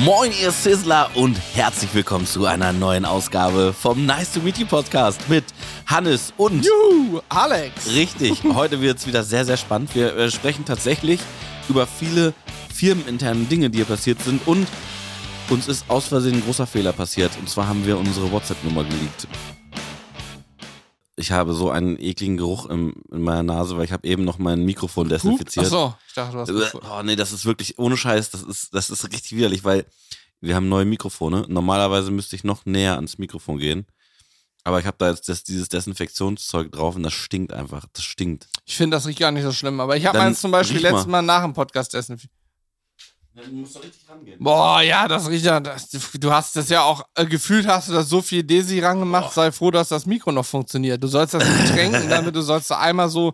Moin, ihr Sizzler und herzlich willkommen zu einer neuen Ausgabe vom Nice to Meet You Podcast mit Hannes und Juhu, Alex. Richtig, heute wird es wieder sehr, sehr spannend. Wir äh, sprechen tatsächlich über viele firmeninternen Dinge, die hier passiert sind und uns ist aus Versehen ein großer Fehler passiert. Und zwar haben wir unsere WhatsApp-Nummer geleakt. Ich habe so einen ekligen Geruch in, in meiner Nase, weil ich habe eben noch mein Mikrofon desinfiziert. Achso, ich dachte, du hast Äh, Oh nee, das ist wirklich ohne Scheiß, das ist, das ist richtig widerlich, weil wir haben neue Mikrofone. Normalerweise müsste ich noch näher ans Mikrofon gehen. Aber ich habe da jetzt das, dieses Desinfektionszeug drauf und das stinkt einfach. Das stinkt. Ich finde das riecht gar nicht so schlimm, aber ich habe meins zum Beispiel riech mal. letztes Mal nach dem Podcast desinfiziert. Du musst da richtig rangehen. Boah, ja, das riecht ja. Das, du hast das ja auch äh, gefühlt, hast du da so viel Desi rangemacht. Sei froh, dass das Mikro noch funktioniert. Du sollst das nicht tränken, damit du sollst da einmal so.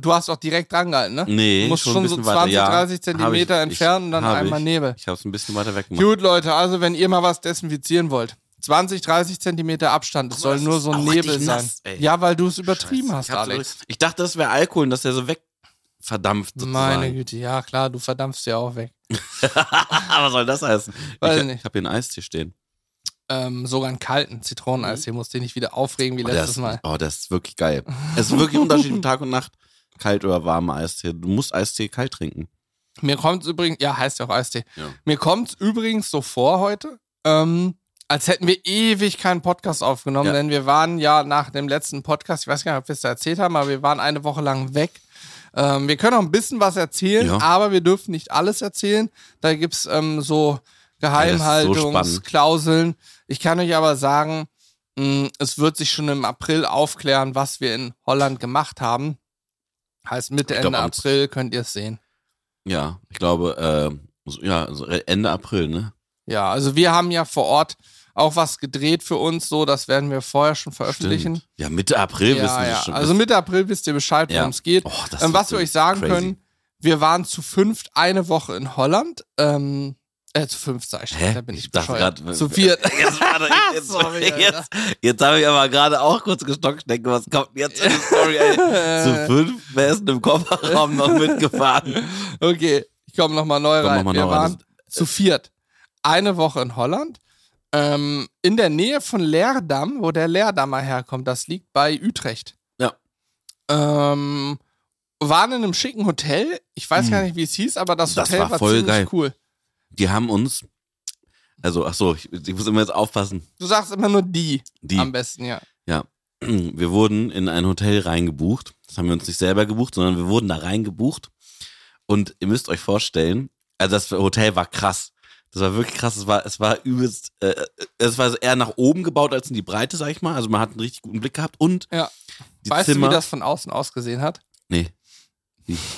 Du hast auch direkt drangehalten, ne? Nee, Du musst schon schon, so bisschen 20, weiter. Ja, 30 hab Zentimeter ich. entfernen und dann einmal ich. Nebel. Ich habe es ein bisschen weiter weg gemacht. Gut, Leute, also wenn ihr mal was desinfizieren wollt, 20, 30 Zentimeter Abstand, es soll nur so ein Nebel sein. nass, ja, weil du es übertrieben Scheiße, hast, ich hab so- Alex. Ich dachte, das wäre Alkohol und dass der so wegverdampft sozusagen. Meine Güte, ja klar, du verdampfst ja auch weg. Was soll das heißen? Weiß ich ich habe hier einen Eistee stehen. Ähm, sogar einen kalten Zitroneneis. Hier musst du nicht wieder aufregen wie Oh, letztes ist, Mal. Oh, das ist wirklich geil. Es ist wirklich ein Unterschied von Tag und Nacht. Kalt oder warmer Eistee. Du musst Eistee kalt trinken. Mir kommt übrigens, ja, heißt ja auch Eistee. Ja. Mir kommt übrigens so vor heute, ähm, als hätten wir ewig keinen Podcast aufgenommen, Ja. denn wir waren ja nach dem letzten Podcast, ich weiß gar nicht, ob wir es da erzählt haben, aber wir waren eine Woche lang weg. Ähm, wir können auch ein bisschen was erzählen, Ja. aber wir dürfen nicht alles erzählen. Da gibt's ähm, so Geheimhaltungsklauseln. ich kann euch aber sagen, mh, es wird sich schon im April aufklären, was wir in Holland gemacht haben. Heißt Mitte, glaub, Ende April könnt ihr es sehen. Ja, ich glaube, äh, so, ja, so Ende April, ne? Ja, also wir haben ja vor Ort auch was gedreht für uns, so das werden wir vorher schon veröffentlichen. Stimmt. Ja, Mitte April wissen Ja, wir ja. schon. Also Mitte April wisst ihr Bescheid, worum es geht. Oh, ähm, was wir euch sagen crazy. können, wir waren zu fünft eine Woche in Holland. Ähm, äh, zu fünf sag ich schon, da bin ich, Ich dachte bescheuert. grad- Zu viert. Jetzt, warte, jetzt, Sorry, jetzt, jetzt habe ich aber gerade auch kurz gestockt denke, was kommt denn jetzt in die Story, ey? Zu fünf, wer ist denn im Kofferraum noch mitgefahren? Okay, ich komme nochmal neu Komm rein. noch mal wir neu rein. waren zu viert. Eine Woche in Holland. Ähm, in der Nähe von Leerdam, wo der Leerdammer herkommt. Das liegt bei Utrecht. Ja. Ähm, waren in einem schicken Hotel. Ich weiß Hm. gar nicht, wie es hieß, aber das Das Hotel war war, voll ziemlich geil. cool. Die haben uns, also, ach so, ich, ich muss immer jetzt aufpassen. Du sagst immer nur die, Die, am besten, ja. ja, wir wurden in ein Hotel reingebucht. Das haben wir uns nicht selber gebucht, sondern wir wurden da reingebucht. Und ihr müsst euch vorstellen, also das Hotel war krass. Das war wirklich krass. Es war, es war übelst, äh, es war eher nach oben gebaut als in die Breite, sag ich mal. Also man hat einen richtig guten Blick gehabt und Ja. weißt Zimmer. du, wie das von außen ausgesehen hat? Nee.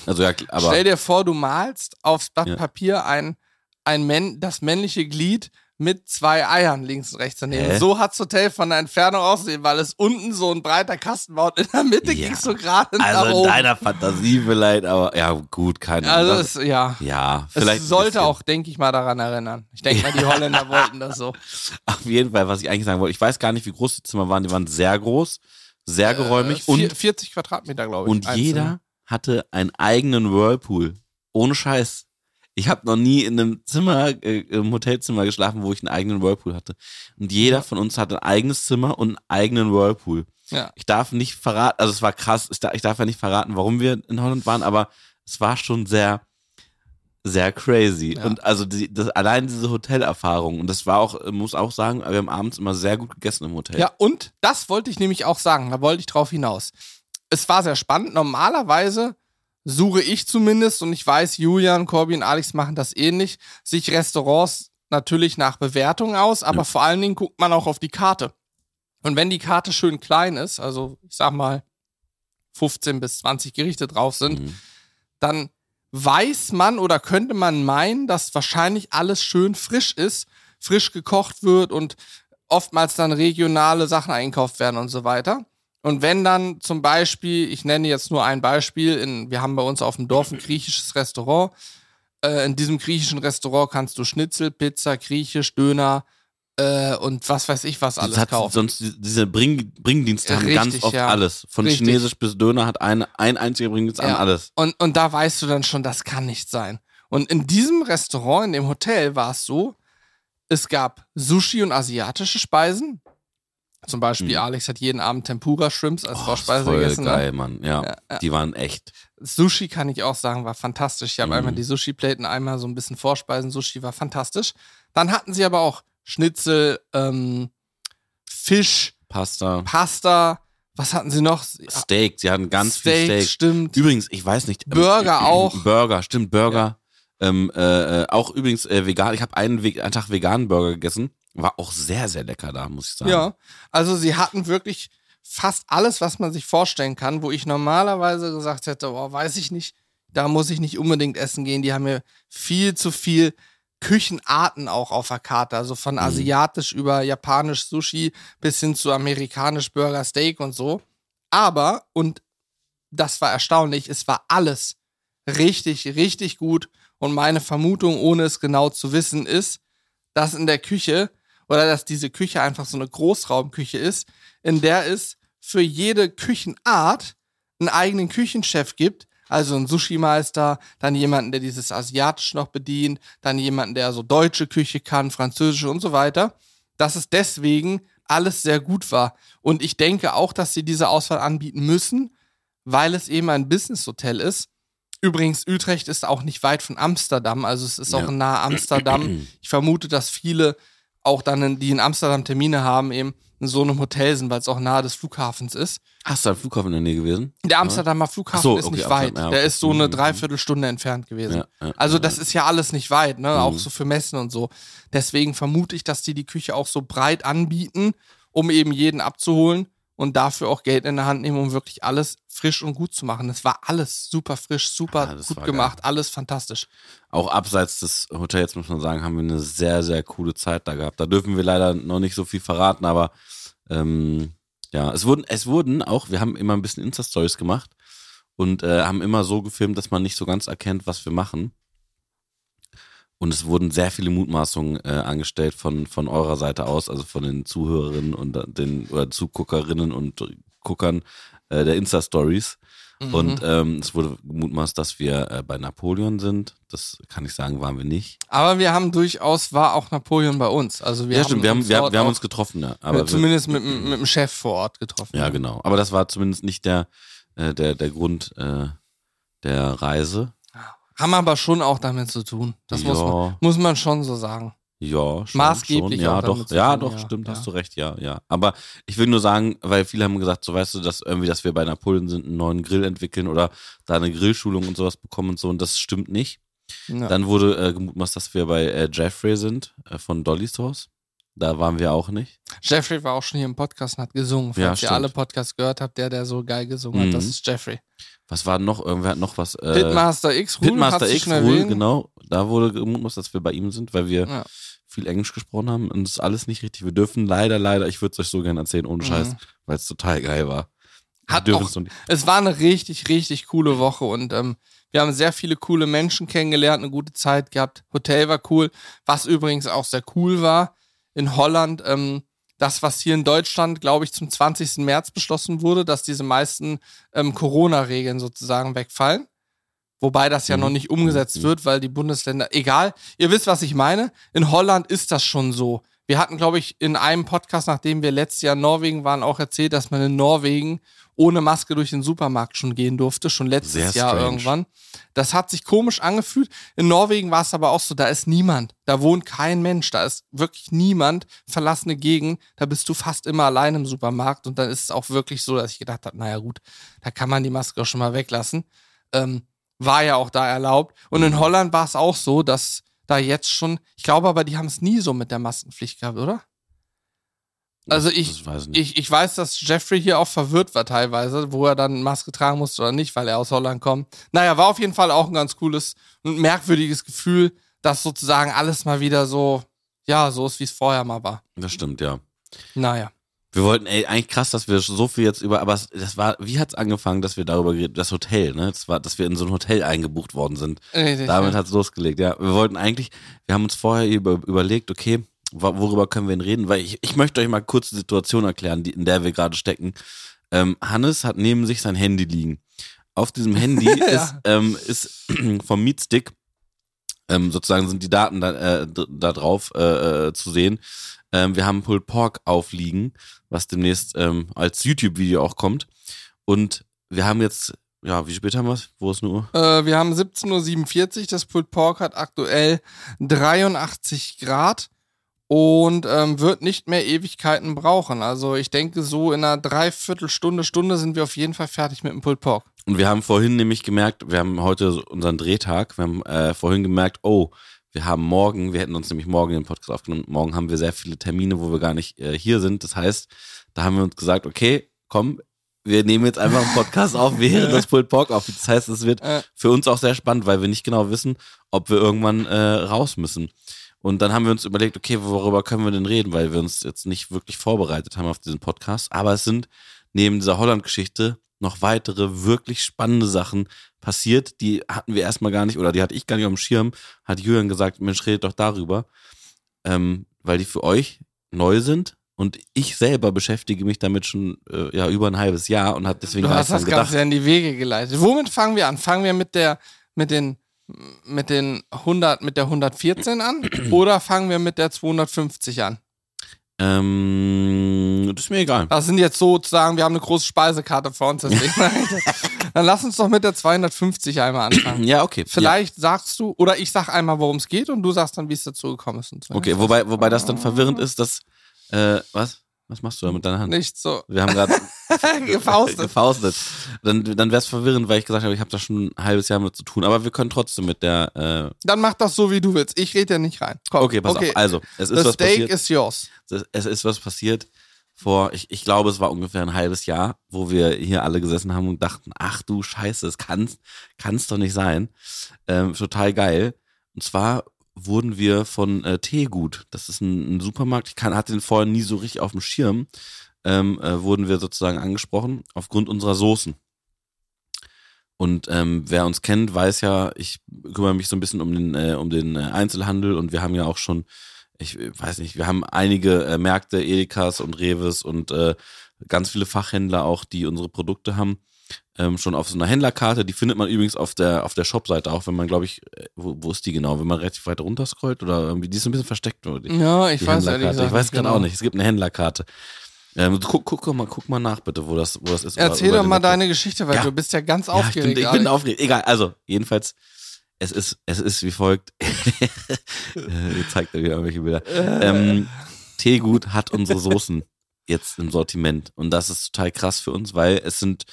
Also ja, aber. Stell dir vor, du malst aufs Blatt Ja. Papier ein, ein Männ, das männliche Glied mit zwei Eiern links und rechts daneben. Hä? So hat's Hotel von der Entfernung aussehen, weil es unten so ein breiter Kasten war und in der Mitte Ja. ging's so gerade nach also in oben. deiner Fantasie vielleicht, aber ja, gut, keine also Ahnung. es, ja. Ja, vielleicht. es sollte auch, denke ich mal, daran erinnern. Ich denke mal, die Holländer wollten das so. Auf jeden Fall, was ich eigentlich sagen wollte. Ich weiß gar nicht, wie groß die Zimmer waren. Die waren sehr groß, sehr geräumig Äh, vier- und, 40 Quadratmeter, glaube ich. und Einzelne. jeder hatte einen eigenen Whirlpool. Ohne Scheiß. Ich habe noch nie in einem Zimmer, äh, im Hotelzimmer geschlafen, wo ich einen eigenen Whirlpool hatte. Und jeder von uns hatte ein eigenes Zimmer und einen eigenen Whirlpool. Ja. Ich darf nicht verraten, also es war krass, ich darf, ich darf ja nicht verraten, warum wir in Holland waren, aber es war schon sehr, sehr crazy. Ja. Und also die, das, allein diese Hotelerfahrung, und das war auch, muss auch sagen, wir haben abends immer sehr gut gegessen im Hotel. Ja, und das wollte ich nämlich auch sagen, da wollte ich drauf hinaus. Es war sehr spannend. Normalerweise suche ich zumindest, und ich weiß, Julian, Corby und Alex machen das ähnlich, sich Restaurants natürlich nach Bewertung aus, aber Ja. vor allen Dingen guckt man auch auf die Karte. Und wenn die Karte schön klein ist, also ich sag mal 15 bis 20 Gerichte drauf sind, Mhm. dann weiß man oder könnte man meinen, dass wahrscheinlich alles schön frisch ist, frisch gekocht wird und oftmals dann regionale Sachen einkauft werden und so weiter. Und wenn dann zum Beispiel, ich nenne jetzt nur ein Beispiel, in, wir haben bei uns auf dem Dorf ein griechisches Restaurant. Äh, in diesem griechischen Restaurant kannst du Schnitzel, Pizza, Griechisch, Döner äh, und was weiß ich was alles Das hat kaufen. sonst die- diese Bring, Bringdienste haben ganz Richtig, oft ja. alles. Von Richtig. Chinesisch bis Döner hat ein, ein einziger Bringdienst an Ja. alles. Und, und da weißt du dann schon, das kann nicht sein. Und in diesem Restaurant, in dem Hotel, war es so, es gab Sushi und asiatische Speisen. Zum Beispiel, Mhm. Alex hat jeden Abend Tempura-Shrimps als Oh, Vorspeise voll gegessen. ne? geil, Mann. Ja, Ja, ja. die waren echt. Sushi kann ich auch sagen, war fantastisch. Ich habe Mhm. einmal die Sushi-Platen, einmal so ein bisschen Vorspeisen. Sushi war fantastisch. Dann hatten sie aber auch Schnitzel, ähm, Fisch, Pasta, Pasta. Was hatten sie noch? Steak. Sie hatten ganz Steak, viel Steak. stimmt. Übrigens, ich weiß nicht. ähm, Burger auch. Burger, stimmt, Burger. Ähm, äh, äh, auch übrigens äh, vegan. Ich habe einen, einen Tag veganen Burger gegessen. War auch sehr, sehr lecker da, muss ich sagen. Ja, also sie hatten wirklich fast alles, was man sich vorstellen kann, wo ich normalerweise gesagt hätte, oh, weiß ich nicht, da muss ich nicht unbedingt essen gehen. Die haben mir viel zu viel Küchenarten auch auf der Karte, also von asiatisch über japanisch Sushi bis hin zu amerikanisch Burger Steak und so. Aber, und das war erstaunlich, es war alles richtig, richtig gut. Und meine Vermutung, ohne es genau zu wissen, ist, dass in der Küche oder dass diese Küche einfach so eine Großraumküche ist, in der es für jede Küchenart einen eigenen Küchenchef gibt. Also einen Sushi-Meister, dann jemanden, der dieses Asiatisch noch bedient, dann jemanden, der so deutsche Küche kann, französische und so weiter. Dass es deswegen alles sehr gut war. Und ich denke auch, dass sie diese Auswahl anbieten müssen, weil es eben ein Business-Hotel ist. Übrigens, Utrecht ist auch nicht weit von Amsterdam, also es ist auch Ja. nahe Amsterdam. Ich vermute, dass viele auch dann, in, die in Amsterdam Termine haben, eben in so einem Hotel sind, weil es auch nahe des Flughafens ist. Hast du einen Flughafen in der Nähe gewesen? Der Amsterdamer Flughafen so, ist okay, nicht weit. Ja, Der okay. ist so eine Mhm. Dreiviertelstunde entfernt gewesen. Ja, ja, Also das ist ja alles nicht weit, ne? Mhm. Auch so für Messen und so. Deswegen vermute ich, dass die die Küche auch so breit anbieten, um eben jeden abzuholen und dafür auch Geld in der Hand nehmen, um wirklich alles frisch und gut zu machen. Es war alles super frisch, super das gut gemacht, alles fantastisch. Auch abseits des Hotels, muss man sagen, haben wir eine sehr, sehr coole Zeit da gehabt. Da dürfen wir leider noch nicht so viel verraten, aber ähm, ja, es wurden, es wurden auch, wir haben immer ein bisschen Insta-Stories gemacht und äh, haben immer so gefilmt, dass man nicht so ganz erkennt, was wir machen. Und es wurden sehr viele Mutmaßungen äh, angestellt von, von eurer Seite aus, also von den Zuhörerinnen und den oder Zuguckerinnen und Guckern äh, der Insta-Stories. Mhm. Und ähm, es wurde gemutmaßt, dass wir äh, bei Napoleon sind. Das kann ich sagen, waren wir nicht. Aber wir haben durchaus, war auch Napoleon bei uns. Also wir ja, haben stimmt, wir haben, uns wir, wir haben uns getroffen, ja. Aber wir, zumindest mit, dem- mit dem Chef vor Ort getroffen. ja, genau. Aber das war zumindest nicht der, äh, der, der Grund äh, der Reise. Haben aber schon auch damit zu tun. Das muss, man, Ja. muss man schon so sagen. Ja, schon, Maßgeblich schon. Ja, auch doch, ja, tun, doch, ja, stimmt, ja. hast du recht, ja, ja. Aber ich will nur sagen, weil viele haben gesagt, so weißt du, dass irgendwie, dass wir bei Napoleon sind, einen neuen Grill entwickeln oder da eine Grillschulung und sowas bekommen und so, und das stimmt nicht. Ja. Dann wurde äh, gemutmaßt, dass wir bei äh, Jeffrey sind, äh, von Dolly's Haus. Da waren wir auch nicht. Jeffrey war auch schon hier im Podcast und hat gesungen. Falls Ja, ihr alle Podcasts gehört habt, der, der so geil gesungen hat, Mhm. das ist Jeffrey. Was war noch? Irgendwer hat noch was. Äh, Pitmaster X, Rule, Pitmaster X, Rule, genau. Da wurde gemutmaßt, dass wir bei ihm sind, weil wir Ja. viel Englisch gesprochen haben. Und das ist alles nicht richtig. Wir dürfen leider, leider, ich würde es euch so gerne erzählen, ohne Scheiß, Mhm. weil es total geil war. Hat auch- nicht. Es war eine richtig, richtig coole Woche und ähm, wir haben sehr viele coole Menschen kennengelernt, eine gute Zeit gehabt. Hotel war cool. Was übrigens auch sehr cool war, in Holland, ähm, das, was hier in Deutschland, glaube ich, zum 20. März beschlossen wurde, dass diese meisten ähm, Corona-Regeln sozusagen wegfallen. Wobei das ja Mhm. noch nicht umgesetzt Mhm. wird, weil die Bundesländer, egal, ihr wisst, was ich meine. In Holland ist das schon so. Wir hatten, glaube ich, in einem Podcast, nachdem wir letztes Jahr in Norwegen waren, auch erzählt, dass man in Norwegen ohne Maske durch den Supermarkt schon gehen durfte, schon letztes Jahr irgendwann. Das hat sich komisch angefühlt. In Norwegen war es aber auch so, da ist niemand. Da wohnt kein Mensch. Da ist wirklich niemand. Verlassene Gegend. Da bist du fast immer allein im Supermarkt. Und dann ist es auch wirklich so, dass ich gedacht habe, naja gut, da kann man die Maske auch schon mal weglassen. Ähm, war ja auch da erlaubt. Und in Holland war es auch so, dass da jetzt schon, ich glaube aber, die haben es nie so mit der Maskenpflicht gehabt, oder? Also ich, weiß ich ich, weiß, dass Jeffrey hier auch verwirrt war teilweise, wo er dann Maske tragen musste oder nicht, weil er aus Holland kommt. Naja, war auf jeden Fall auch ein ganz cooles und merkwürdiges Gefühl, dass sozusagen alles mal wieder so, ja, so ist, wie es vorher mal war. Das stimmt, ja. Naja. Wir wollten, ey, eigentlich krass, dass wir so viel jetzt über, aber es- das war, wie hat's angefangen, dass wir darüber geredet, das Hotel, ne? Das war, dass wir in so ein Hotel eingebucht worden sind. Richtig, Damit ja. hat's losgelegt, ja. Wir wollten eigentlich, wir haben uns vorher über, überlegt, okay, worüber können wir denn reden? Weil ich, ich möchte euch mal kurz die Situation erklären, die, in der wir gerade stecken. Ähm, Hannes hat neben sich sein Handy liegen. Auf diesem Handy ist, ähm, ist vom Meatstick ähm, sozusagen sind die Daten da, äh, da drauf äh, äh, zu sehen. Ähm, wir haben Pulled Pork aufliegen, was demnächst ähm, als YouTube-Video auch kommt. Und wir haben jetzt, ja, wie spät haben wir es? Wo ist nur? Äh, wir haben 17.47 Uhr. Das Pulled Pork hat aktuell 83 Grad und ähm, wird nicht mehr Ewigkeiten brauchen. Also ich denke, so in einer Dreiviertelstunde, Stunde sind wir auf jeden Fall fertig mit dem Pulled Pork. Und wir haben vorhin nämlich gemerkt, wir haben heute unseren Drehtag, wir haben äh, vorhin gemerkt, oh, wir haben morgen, wir hätten uns nämlich morgen den Podcast aufgenommen, morgen haben wir sehr viele Termine, wo wir gar nicht äh, hier sind. Das heißt, da haben wir uns gesagt, okay, komm, wir nehmen jetzt einfach einen Podcast auf, während das Pulled Pork auf. Das heißt, es wird für uns auch sehr spannend, weil wir nicht genau wissen, ob wir irgendwann äh, raus müssen. Und dann haben wir uns überlegt, okay, worüber können wir denn reden, weil wir uns jetzt nicht wirklich vorbereitet haben auf diesen Podcast. Aber es sind neben dieser Holland-Geschichte noch weitere wirklich spannende Sachen passiert. Die hatten wir erstmal gar nicht, oder die hatte ich gar nicht auf dem Schirm. Hat Julian gesagt, Mensch, redet doch darüber. Ähm, weil die für euch neu sind. Und ich selber beschäftige mich damit schon äh, ja, über ein halbes Jahr und habe deswegen Du hast das gedacht, Ganze in die Wege geleitet. Womit fangen wir an? Fangen wir mit der, mit den, mit den 100, mit der 114 an oder fangen wir mit der 250 an? ähm, das ist mir egal. Das sind jetzt sozusagen, wir haben eine große Speisekarte vor uns, deswegen. Dann lass uns doch mit der 250 einmal anfangen. Ja, okay. Vielleicht sagst du, oder ich sag einmal, worum es geht und du sagst dann, wie es dazu gekommen ist. So. Ja. Okay, wobei, wobei das dann verwirrend ist, dass, äh, was? Was machst du da mit deiner Hand? Nicht so. Wir haben gerade Gefaustet. gefaustet. Dann, dann wäre es verwirrend, weil ich gesagt habe, ich habe da schon ein halbes Jahr mit zu tun. Aber wir können trotzdem mit der. Äh, Dann mach das so, wie du willst. Ich rede ja nicht rein. Komm, okay, pass auf. Also, es ist Das was Steak passiert. ist yours. Es- ist was passiert vor, ich, ich glaube, es war ungefähr ein halbes Jahr, wo wir hier alle gesessen haben und dachten, ach du Scheiße, es kann's, kann's doch nicht sein. Ähm, total geil. Und zwar wurden wir von äh, Teegut, das ist ein, ein Supermarkt, ich kann, hatte den vorher nie so richtig auf dem Schirm, ähm, äh, wurden wir sozusagen angesprochen aufgrund unserer Soßen. Und ähm, wer uns kennt, weiß ja, ich kümmere mich so ein bisschen um den, äh, um den äh, Einzelhandel und wir haben ja auch schon, ich weiß nicht, wir haben einige äh, Märkte, Edekas und Reves und äh, ganz viele Fachhändler auch, die unsere Produkte haben, ähm, schon auf so einer Händlerkarte. Die findet man übrigens auf der auf der Shopseite auch, wenn man, glaube ich, äh, wo, wo ist die genau? Wenn man relativ weit runter scrollt oder irgendwie, die ist ein bisschen versteckt. Die, Ja, ich weiß ehrlich Händlerkarte. gesagt Ich weiß gerade genau. auch nicht. Es gibt eine Händlerkarte. Ähm, guck, guck, mal, guck mal nach, bitte, wo das, wo das ist. Erzähl Über- doch über mal den- deine Geschichte, weil Ja. du bist ja ganz ja, ich aufgeregt. bin, ich bin aufgeregt. Egal, also, jedenfalls, es ist, es ist wie folgt. Äh, Jetzt zeigt er wieder irgendwelche Bilder. Äh. Ähm, Teegut hat unsere Soßen jetzt im Sortiment. Und das ist total krass für uns, weil es sind,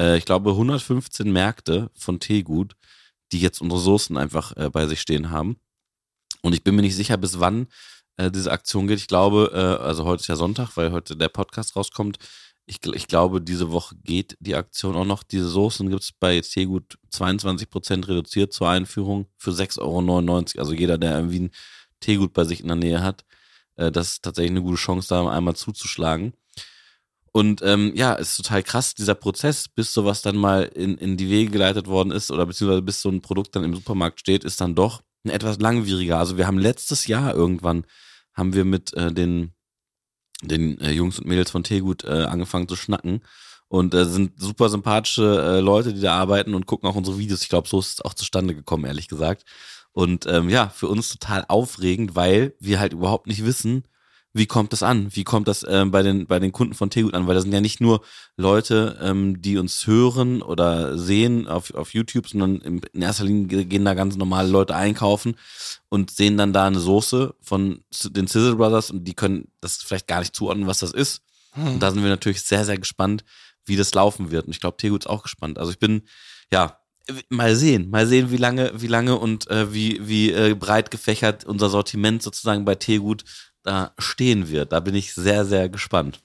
äh, ich glaube, 115 Märkte von Teegut, die jetzt unsere Soßen einfach äh, bei sich stehen haben. Und ich bin mir nicht sicher, bis wann äh, diese Aktion geht. Ich glaube, äh, also heute ist ja Sonntag, weil heute der Podcast rauskommt. Ich, ich glaube, diese Woche geht die Aktion auch noch. Diese Soßen gibt es bei Teegut 22% reduziert zur Einführung für 6,99 Euro. Also jeder, der irgendwie ein Teegut bei sich in der Nähe hat, äh, das ist tatsächlich eine gute Chance, da einmal zuzuschlagen. Und ähm, ja, ist total krass, dieser Prozess, bis sowas dann mal in, in die Wege geleitet worden ist oder beziehungsweise bis so ein Produkt dann im Supermarkt steht, ist dann doch ein etwas langwieriger. Also wir haben letztes Jahr irgendwann, haben wir mit äh, den, den äh, Jungs und Mädels von Teegut äh, angefangen zu schnacken und äh, sind super sympathische äh, Leute, die da arbeiten und gucken auch unsere Videos. Ich glaube, so ist es auch zustande gekommen, ehrlich gesagt. Und ähm, ja, für uns total aufregend, weil wir halt überhaupt nicht wissen, wie kommt das an? Wie kommt das ähm, bei, den, bei den Kunden von Tegut an? Weil das sind ja nicht nur Leute, ähm, die uns hören oder sehen auf, auf YouTube, sondern in, erster Linie gehen da ganz normale Leute einkaufen und sehen dann da eine Soße von den Sizzle Brothers und die können das vielleicht gar nicht zuordnen, was das ist. Hm. Und da sind wir natürlich sehr, sehr gespannt, wie das laufen wird. Und ich glaube, Tegut ist auch gespannt. Also ich bin, ja, mal sehen, mal sehen, wie lange, wie lange und äh, wie, wie äh, breit gefächert unser Sortiment sozusagen bei Tegut da stehen wird. Da bin ich sehr, sehr gespannt.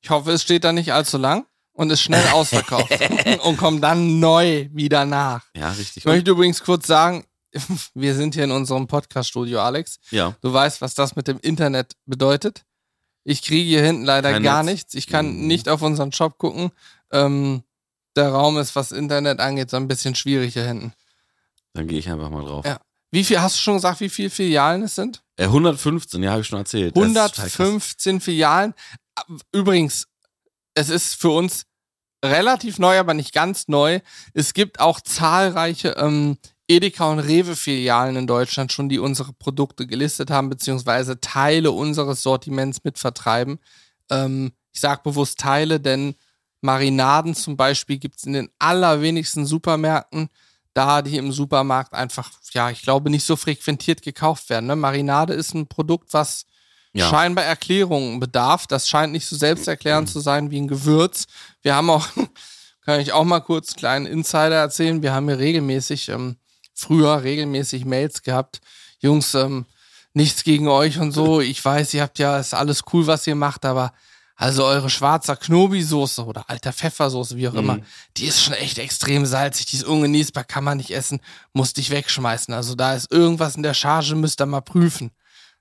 Ich hoffe, es steht da nicht allzu lang und ist schnell ausverkauft und kommt dann neu wieder nach. Ja, richtig. Ich möchte übrigens kurz sagen, wir sind hier in unserem Podcast-Studio, Alex. ja. Du weißt, was das mit dem Internet bedeutet. Ich kriege hier hinten leider Kein gar Netz. nichts. Ich kann Mhm. nicht auf unseren Shop gucken. Ähm, der Raum ist, was Internet angeht, so ein bisschen schwierig hier hinten. Dann gehe ich einfach mal drauf. Ja. Wie viel, hast du schon gesagt, wie viele Filialen es sind? Äh, 115, ja, habe ich schon erzählt. Das ist total krass. 115 Filialen. Übrigens, es ist für uns relativ neu, aber nicht ganz neu. Es gibt auch zahlreiche ähm, Edeka und Rewe-Filialen in Deutschland schon, die unsere Produkte gelistet haben, beziehungsweise Teile unseres Sortiments mitvertreiben. Ähm, ich sage bewusst Teile, denn Marinaden zum Beispiel gibt es in den allerwenigsten Supermärkten, da die im Supermarkt einfach, ja, ich glaube, nicht so frequentiert gekauft werden. Ne? Marinade ist ein Produkt, was ja. scheinbar Erklärungen bedarf. Das scheint nicht so selbsterklärend zu sein wie ein Gewürz. Wir haben auch, kann ich auch mal kurz einen kleinen Insider erzählen, wir haben hier regelmäßig, ähm, früher regelmäßig Mails gehabt. Jungs, ähm, nichts gegen euch und so. Ich weiß, ihr habt ja, ist alles cool, was ihr macht, aber also eure schwarzer Knobi-Soße oder alter Pfeffersoße, wie auch immer, mhm. die ist schon echt extrem salzig, die ist ungenießbar, kann man nicht essen, musste ich wegschmeißen. Also da ist irgendwas in der Charge, müsst ihr mal prüfen.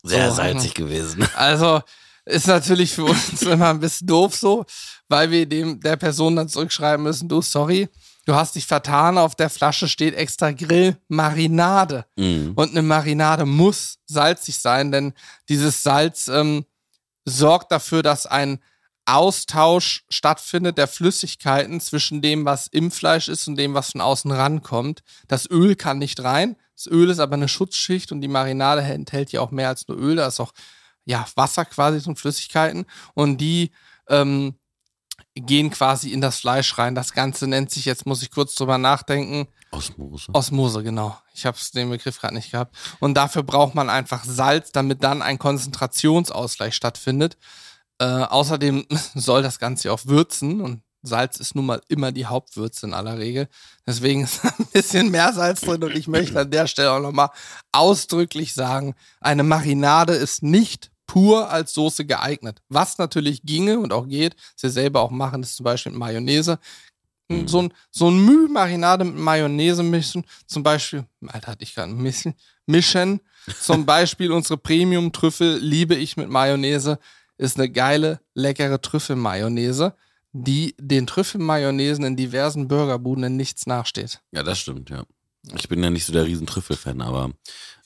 Sehr so, salzig gewesen. Also ist natürlich für uns immer ein bisschen doof so, weil wir dem der Person dann zurückschreiben müssen, du, sorry, du hast dich vertan, auf der Flasche steht extra Grillmarinade. Mhm. Und eine Marinade muss salzig sein, denn dieses Salz ähm, sorgt dafür, dass ein Austausch stattfindet der Flüssigkeiten zwischen dem, was im Fleisch ist und dem, was von außen rankommt. Das Öl kann nicht rein. Das Öl ist aber eine Schutzschicht und die Marinade enthält ja auch mehr als nur Öl. Da ist auch ja, Wasser quasi und Flüssigkeiten. Und die ähm, gehen quasi in das Fleisch rein. Das Ganze nennt sich, jetzt muss ich kurz drüber nachdenken. Osmose. Osmose, genau. Ich habe den Begriff gerade nicht gehabt. Und dafür braucht man einfach Salz, damit dann ein Konzentrationsausgleich stattfindet. Äh, außerdem soll das Ganze auch würzen und Salz ist nun mal immer die Hauptwürze in aller Regel. Deswegen ist ein bisschen mehr Salz drin und ich möchte an der Stelle auch nochmal ausdrücklich sagen, eine Marinade ist nicht pur als Soße geeignet. Was natürlich ginge und auch geht, wir selber auch machen, ist zum Beispiel mit Mayonnaise. Mhm. So ein, so ein Müh Marinade mit Mayonnaise mischen, zum Beispiel, Alter, hatte ich gerade ein bisschen, mischen. Zum Beispiel unsere Premium-Trüffel liebe ich mit Mayonnaise ist eine geile, leckere Trüffelmayonnaise, die den Trüffelmayonnaisen in diversen Burgerbuden in nichts nachsteht. Ja, das stimmt, ja. Ich bin ja nicht so der riesen Trüffelfan, aber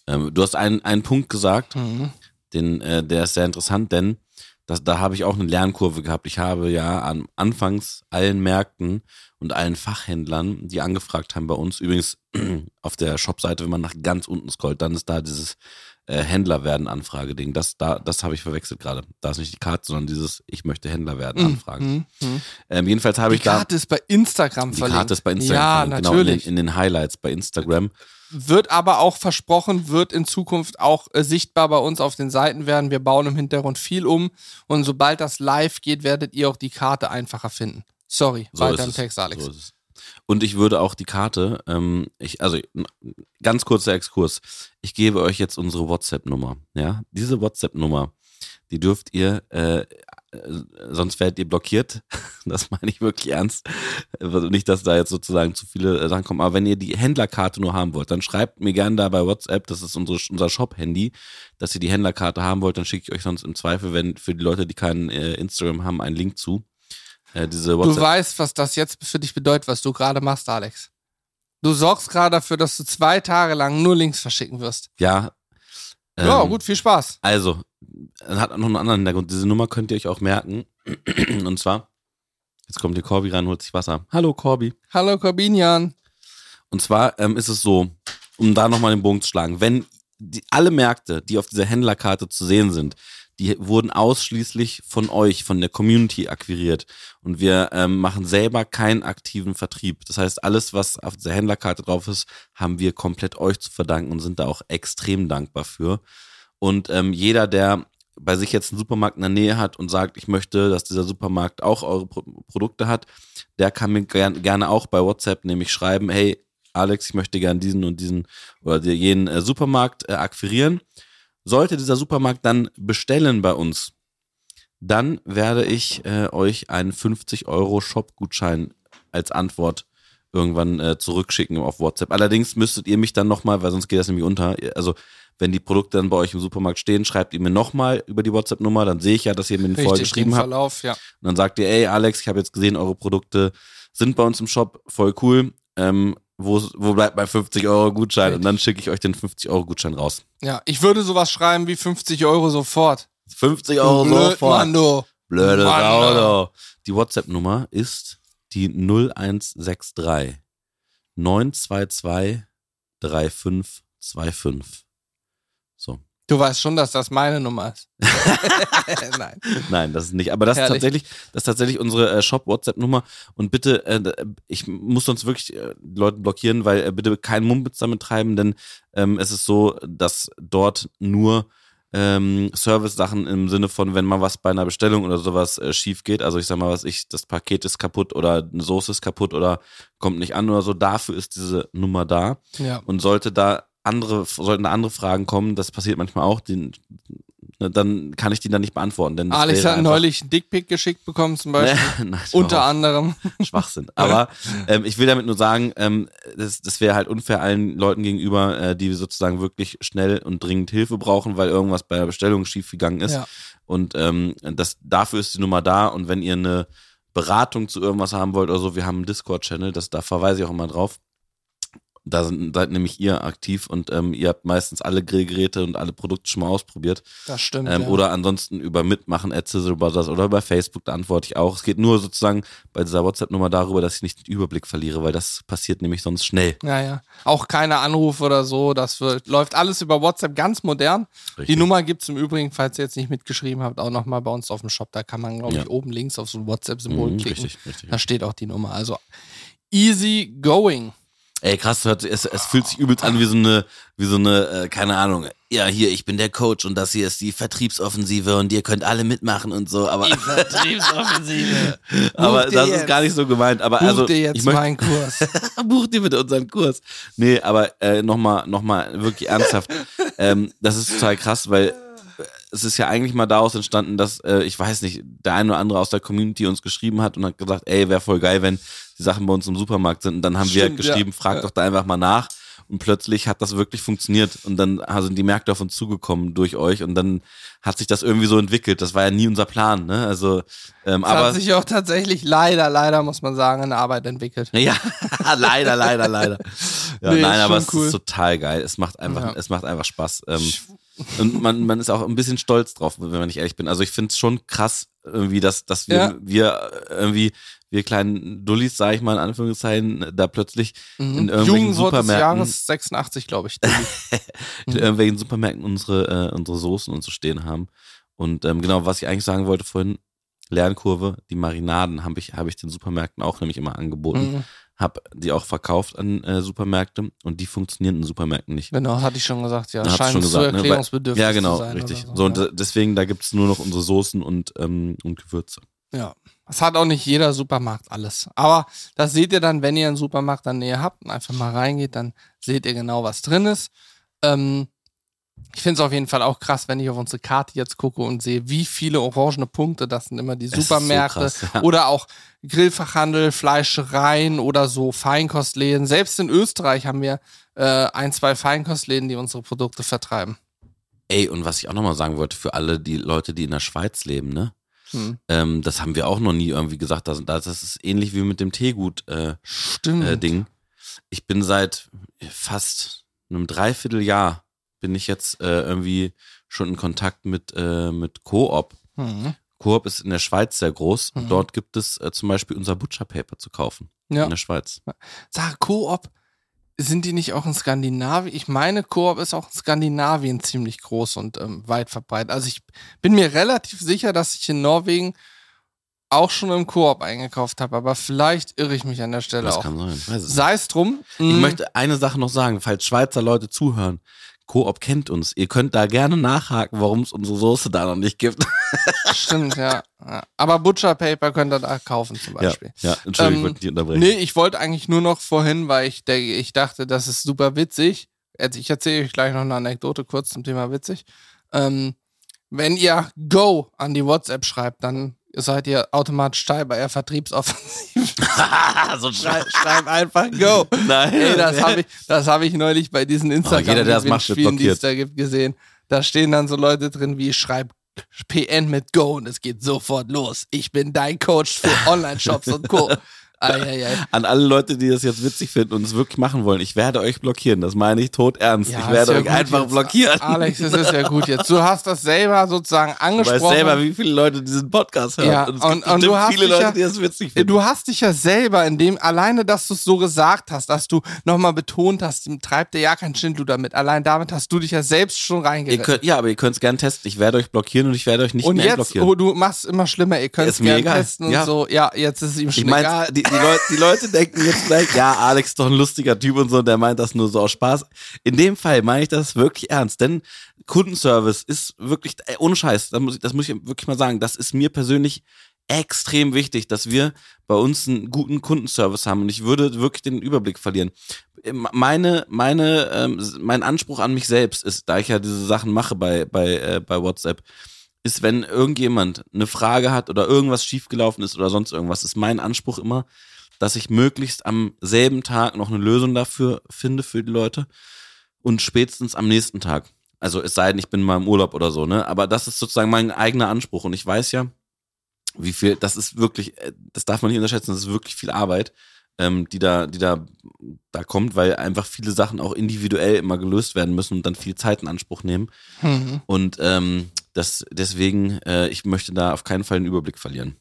ähm, du hast einen, einen Punkt gesagt, mhm. Den, äh, der ist sehr interessant, denn das, da habe ich auch eine Lernkurve gehabt. Ich habe ja an anfangs allen Märkten und allen Fachhändlern, die angefragt haben bei uns, übrigens auf der Shopseite, wenn man nach ganz unten scrollt, dann ist da dieses äh, Händler werden Anfrage-Ding. Das, da, das habe ich verwechselt gerade. Da ist nicht die Karte, sondern dieses Ich möchte Händler werden mhm, Anfragen. Mm, mm. Ähm, jedenfalls habe ich da. Die Karte ist bei Instagram die verlinkt. Die Karte ist bei Instagram. Ja, verlinkt, natürlich. Genau, in, in, den Highlights bei Instagram. Wird aber auch versprochen, wird in Zukunft auch äh, sichtbar bei uns auf den Seiten werden. Wir bauen im Hintergrund viel um und sobald das live geht, werdet ihr auch die Karte einfacher finden. Sorry, so weiter im Text, Alex. So und ich würde auch die Karte, ähm, ich, also ganz kurzer Exkurs. Ich gebe euch jetzt unsere WhatsApp-Nummer. Ja, diese WhatsApp-Nummer, die dürft ihr, äh, äh, sonst werdet ihr blockiert. Das meine ich wirklich ernst. Also nicht, dass da jetzt sozusagen zu viele Sachen kommen. Aber wenn ihr die Händlerkarte nur haben wollt, dann schreibt mir gerne da bei WhatsApp, das ist unsere, unser Shop-Handy, dass ihr die Händlerkarte haben wollt. Dann schicke ich euch sonst im Zweifel, wenn für die Leute, die keinen äh, Instagram haben, einen Link zu. Äh, diese WhatsApp. Du weißt, was das jetzt für dich bedeutet, was du gerade machst, Alex. Du sorgst gerade dafür, dass du zwei Tage lang nur Links verschicken wirst. Ja. Ähm, ja, gut, viel Spaß. Also, hat noch einen anderen Hintergrund. Diese Nummer könnt ihr euch auch merken. Und zwar, jetzt kommt die Corby rein, holt sich Wasser. Hallo Corby. Hallo Corbinian. Und zwar ähm, ist es so, um da nochmal den Bogen zu schlagen, wenn die, alle Märkte, die auf dieser Händlerkarte zu sehen sind, die wurden ausschließlich von euch, von der Community akquiriert. Und wir ähm, machen selber keinen aktiven Vertrieb. Das heißt, alles, was auf der Händlerkarte drauf ist, haben wir komplett euch zu verdanken und sind da auch extrem dankbar für. Und ähm, jeder, der bei sich jetzt einen Supermarkt in der Nähe hat und sagt, ich möchte, dass dieser Supermarkt auch eure Pro Produkte hat, der kann mir gern, gerne auch bei WhatsApp nämlich schreiben, hey, Alex, ich möchte gern diesen und diesen oder jenen äh, Supermarkt äh, akquirieren. Sollte dieser Supermarkt dann bestellen bei uns, dann werde ich äh, euch einen 50 Euro Shop-Gutschein als Antwort irgendwann äh, zurückschicken auf WhatsApp. Allerdings müsstet ihr mich dann nochmal, weil sonst geht das nämlich unter, also wenn die Produkte dann bei euch im Supermarkt stehen, schreibt ihr mir nochmal über die WhatsApp-Nummer, dann sehe ich ja, dass ihr mir den vorher geschrieben habt. Verlauf, ja. Und dann sagt ihr, ey Alex, ich habe jetzt gesehen, eure Produkte sind bei uns im Shop, voll cool. Ähm, wo, wo bleibt mein 50 Euro Gutschein? Und dann schicke ich euch den 50 Euro Gutschein raus. Ja, ich würde sowas schreiben wie 50 Euro sofort. 50 Euro Blöd, sofort. Mann, du. Blöde Sau, Die WhatsApp-Nummer ist die 0163 922 3525. Du weißt schon, dass das meine Nummer ist. Nein. Nein, das ist nicht. Aber das ist tatsächlich, das ist tatsächlich unsere äh, Shop-WhatsApp-Nummer. Und bitte, äh, ich muss sonst wirklich äh, Leute blockieren, weil äh, bitte keinen Mumpitz damit treiben, denn ähm, es ist so, dass dort nur ähm, Service-Sachen im Sinne von, wenn mal was bei einer Bestellung oder sowas äh, schief geht, also ich sag mal, was ich, das Paket ist kaputt oder eine Soße ist kaputt oder kommt nicht an oder so, dafür ist diese Nummer da. Ja. Und sollte da andere, sollten da andere Fragen kommen, das passiert manchmal auch, den, ne, dann kann ich die dann nicht beantworten. Denn Alex hat neulich einen Dickpick geschickt bekommen, zum Beispiel. Nein, Unter anderem. Schwachsinn. Aber ähm, ich will damit nur sagen, ähm, das, das wäre halt unfair allen Leuten gegenüber, äh, die sozusagen wirklich schnell und dringend Hilfe brauchen, weil irgendwas bei der Bestellung schiefgegangen ist. Ja. Und ähm, das, dafür ist die Nummer da. Und wenn ihr eine Beratung zu irgendwas haben wollt oder so, wir haben einen Discord-Channel, das, da verweise ich auch immer drauf. Da sind, seid nämlich ihr aktiv und ähm, ihr habt meistens alle Grillgeräte und alle Produkte schon mal ausprobiert. Das stimmt. Ähm, ja. Oder ansonsten über Mitmachen at Sizzle Brothers oder über Facebook, da antworte ich auch. Es geht nur sozusagen bei dieser WhatsApp-Nummer darüber, dass ich nicht den Überblick verliere, weil das passiert nämlich sonst schnell. Ja, ja. Auch keine Anrufe oder so. Das wird, läuft alles über WhatsApp ganz modern. Die Richtig. Nummer gibt es im Übrigen, falls ihr jetzt nicht mitgeschrieben habt, auch nochmal bei uns auf dem Shop. Da kann man, glaube ich, Ja. oben links auf so ein WhatsApp-Symbol Mhm, klicken. richtig, richtig. Da steht auch die Nummer. Also easy going. Ey, krass, hört, es, es fühlt sich übelst an wie so eine, wie so eine, äh, keine Ahnung. Ja, hier, ich bin der Coach und das hier ist die Vertriebsoffensive und ihr könnt alle mitmachen und so, aber, Vertriebsoffensive. aber Buch das ist jetzt. gar nicht so gemeint. Aber Buch also, dir ich jetzt möchte, meinen Kurs. Buch dir bitte unseren Kurs. Nee, aber äh, nochmal, noch mal wirklich ernsthaft. ähm, das ist total krass, weil äh, es ist ja eigentlich mal daraus entstanden, dass, äh, ich weiß nicht, der eine oder andere aus der Community uns geschrieben hat und hat gesagt, ey, wäre voll geil, wenn die Sachen bei uns im Supermarkt sind. Und dann haben wir halt Stimmt, ja. geschrieben, frag Ja. doch da einfach mal nach. Und plötzlich hat das wirklich funktioniert. Und dann sind die Märkte auf uns zugekommen durch euch. Und dann hat sich das irgendwie so entwickelt. Das war ja nie unser Plan, ne? Also, ähm, Das aber. hat sich auch tatsächlich leider, leider, muss man sagen, in Arbeit entwickelt. Ja, leider, leider, leider. Ja, Nee, nein, aber es cool. ist total geil. Es macht einfach, Ja. es macht einfach Spaß. Ähm, und man, man ist auch ein bisschen stolz drauf, wenn man nicht ehrlich bin. Also ich finde es schon krass, irgendwie, dass, dass wir, Ja. wir irgendwie, wir kleinen Dullis, sage ich mal in Anführungszeichen, da plötzlich in Mhm. irgendwelchen Jugendwort des Supermärkten, Jahres 86, glaube ich. in irgendwelchen Supermärkten unsere, äh, unsere Soßen und so stehen haben. Und ähm, genau, was ich eigentlich sagen wollte vorhin, Lernkurve, die Marinaden habe ich, habe ich den Supermärkten auch nämlich immer angeboten. Mhm. Hab die auch verkauft an äh, Supermärkte und die funktionieren in Supermärkten nicht. Genau, hatte ich schon gesagt, ja. Scheint schon zu gesagt, ne? Weil- erklärungsbedürftig Ja, genau, zu sein. richtig. So, und ja. de- deswegen, da gibt's nur noch unsere Soßen und, ähm, und Gewürze. Ja. Das hat auch nicht jeder Supermarkt alles. Aber das seht ihr dann, wenn ihr einen Supermarkt in der Nähe habt und einfach mal reingeht, dann seht ihr genau, was drin ist. Ähm, ich finde es auf jeden Fall auch krass, wenn ich auf unsere Karte jetzt gucke und sehe, wie viele orangene Punkte, das sind immer die ist so Supermärkte krass, ja. oder auch Grillfachhandel, Fleischereien oder so Feinkostläden. Selbst in Österreich haben wir äh, ein, zwei Feinkostläden, die unsere Produkte vertreiben. Ey, und was ich auch nochmal sagen wollte, für alle die Leute, die in der Schweiz leben, ne? Hm. Ähm, das haben wir auch noch nie irgendwie gesagt. Das, das ist ähnlich wie mit dem Teegut-Ding. Äh, äh, ich bin seit fast einem Dreivierteljahr bin ich jetzt äh, irgendwie schon in Kontakt mit, äh, mit Coop. Mhm. Coop ist in der Schweiz sehr groß. Mhm. Dort gibt es äh, zum Beispiel unser Butcher Paper zu kaufen. Ja. In der Schweiz. Sag, Coop, sind die nicht auch in Skandinavien? Ich meine, Coop ist auch in Skandinavien ziemlich groß und ähm, weit verbreitet. Also ich bin mir relativ sicher, dass ich in Norwegen auch schon im Koop eingekauft habe, aber vielleicht irre ich mich an der Stelle Das auch. kann sein. Sei es drum. Ich mm, möchte eine Sache noch sagen, falls Schweizer Leute zuhören. Coop kennt uns. Ihr könnt da gerne nachhaken, warum es unsere Soße da noch nicht gibt. Stimmt, ja. ja. Aber Butcher Paper könnt ihr da kaufen zum Ja, Beispiel. ja Entschuldigung, Ähm, ich wollte dich unterbrechen. Nee, ich wollte eigentlich nur noch vorhin, weil ich, denke, ich dachte, das ist super witzig. Ich erzähle euch gleich noch eine Anekdote kurz zum Thema witzig. Ähm, wenn ihr Go an die WhatsApp schreibt, dann seid ihr automatisch Teil bei der Vertriebsoffensive. so Schrei, schreib einfach Go. Nein. Ey, das habe ich, das hab ich neulich bei diesen instagram jeder, der das macht, wird Gewinnspielen, die es da gibt, gesehen. Da stehen dann so Leute drin wie schreib PN mit Go und es geht sofort los. Ich bin dein Coach für Online-Shops und Co. An alle Leute, die das jetzt witzig finden und es wirklich machen wollen, ich werde euch blockieren. Das meine ich tot ernst. Ja, ich werde ja euch einfach jetzt. blockieren. Alex, das ist ja gut jetzt. Du hast das selber sozusagen Du angesprochen. weißt selber, wie viele Leute diesen Podcast hören. Ja, und es und- und du hast viele dich ja- Leute, die das witzig finden. Du hast dich ja selber in dem, alleine, dass du es so gesagt hast, dass du nochmal betont hast, ihm treibt dir ja kein Schindluder mit. Allein damit hast du dich ja selbst schon könnt, ja, aber ihr könnt es gerne testen. Ich werde euch blockieren und ich werde euch nicht und mehr jetzt, blockieren. oh, du machst es immer schlimmer, ihr könnt es gerne testen und Ja. so. Ja, jetzt ist es ihm schon Ich meine, egal. die, die, Leute, die Leute denken jetzt vielleicht, ja, Alex ist doch ein lustiger Typ und so, der meint das nur so aus Spaß. In dem Fall meine ich das wirklich ernst, denn Kundenservice ist wirklich, ey, ohne Scheiß, das muss, ich, das muss ich wirklich mal sagen, das ist mir persönlich extrem wichtig, dass wir bei uns einen guten Kundenservice haben und ich würde wirklich den Überblick verlieren. Meine, meine, ähm, mein Anspruch an mich selbst ist, da ich ja diese Sachen mache bei, bei, äh, bei WhatsApp, ist, wenn irgendjemand eine Frage hat oder irgendwas schiefgelaufen ist oder sonst irgendwas, ist mein Anspruch immer, dass ich möglichst am selben Tag noch eine Lösung dafür finde für die Leute und spätestens am nächsten Tag. Also es sei denn, ich bin mal im Urlaub oder so, ne? Aber das ist sozusagen mein eigener Anspruch und ich weiß ja, wie viel, das ist wirklich, äh, das darf man nicht unterschätzen, das ist wirklich viel Arbeit, ähm, die da, die da, da kommt, weil einfach viele Sachen auch individuell immer gelöst werden müssen und dann viel Zeit in Anspruch nehmen. Mhm. Und ähm, das, deswegen, äh, ich möchte da auf keinen Fall den Überblick verlieren.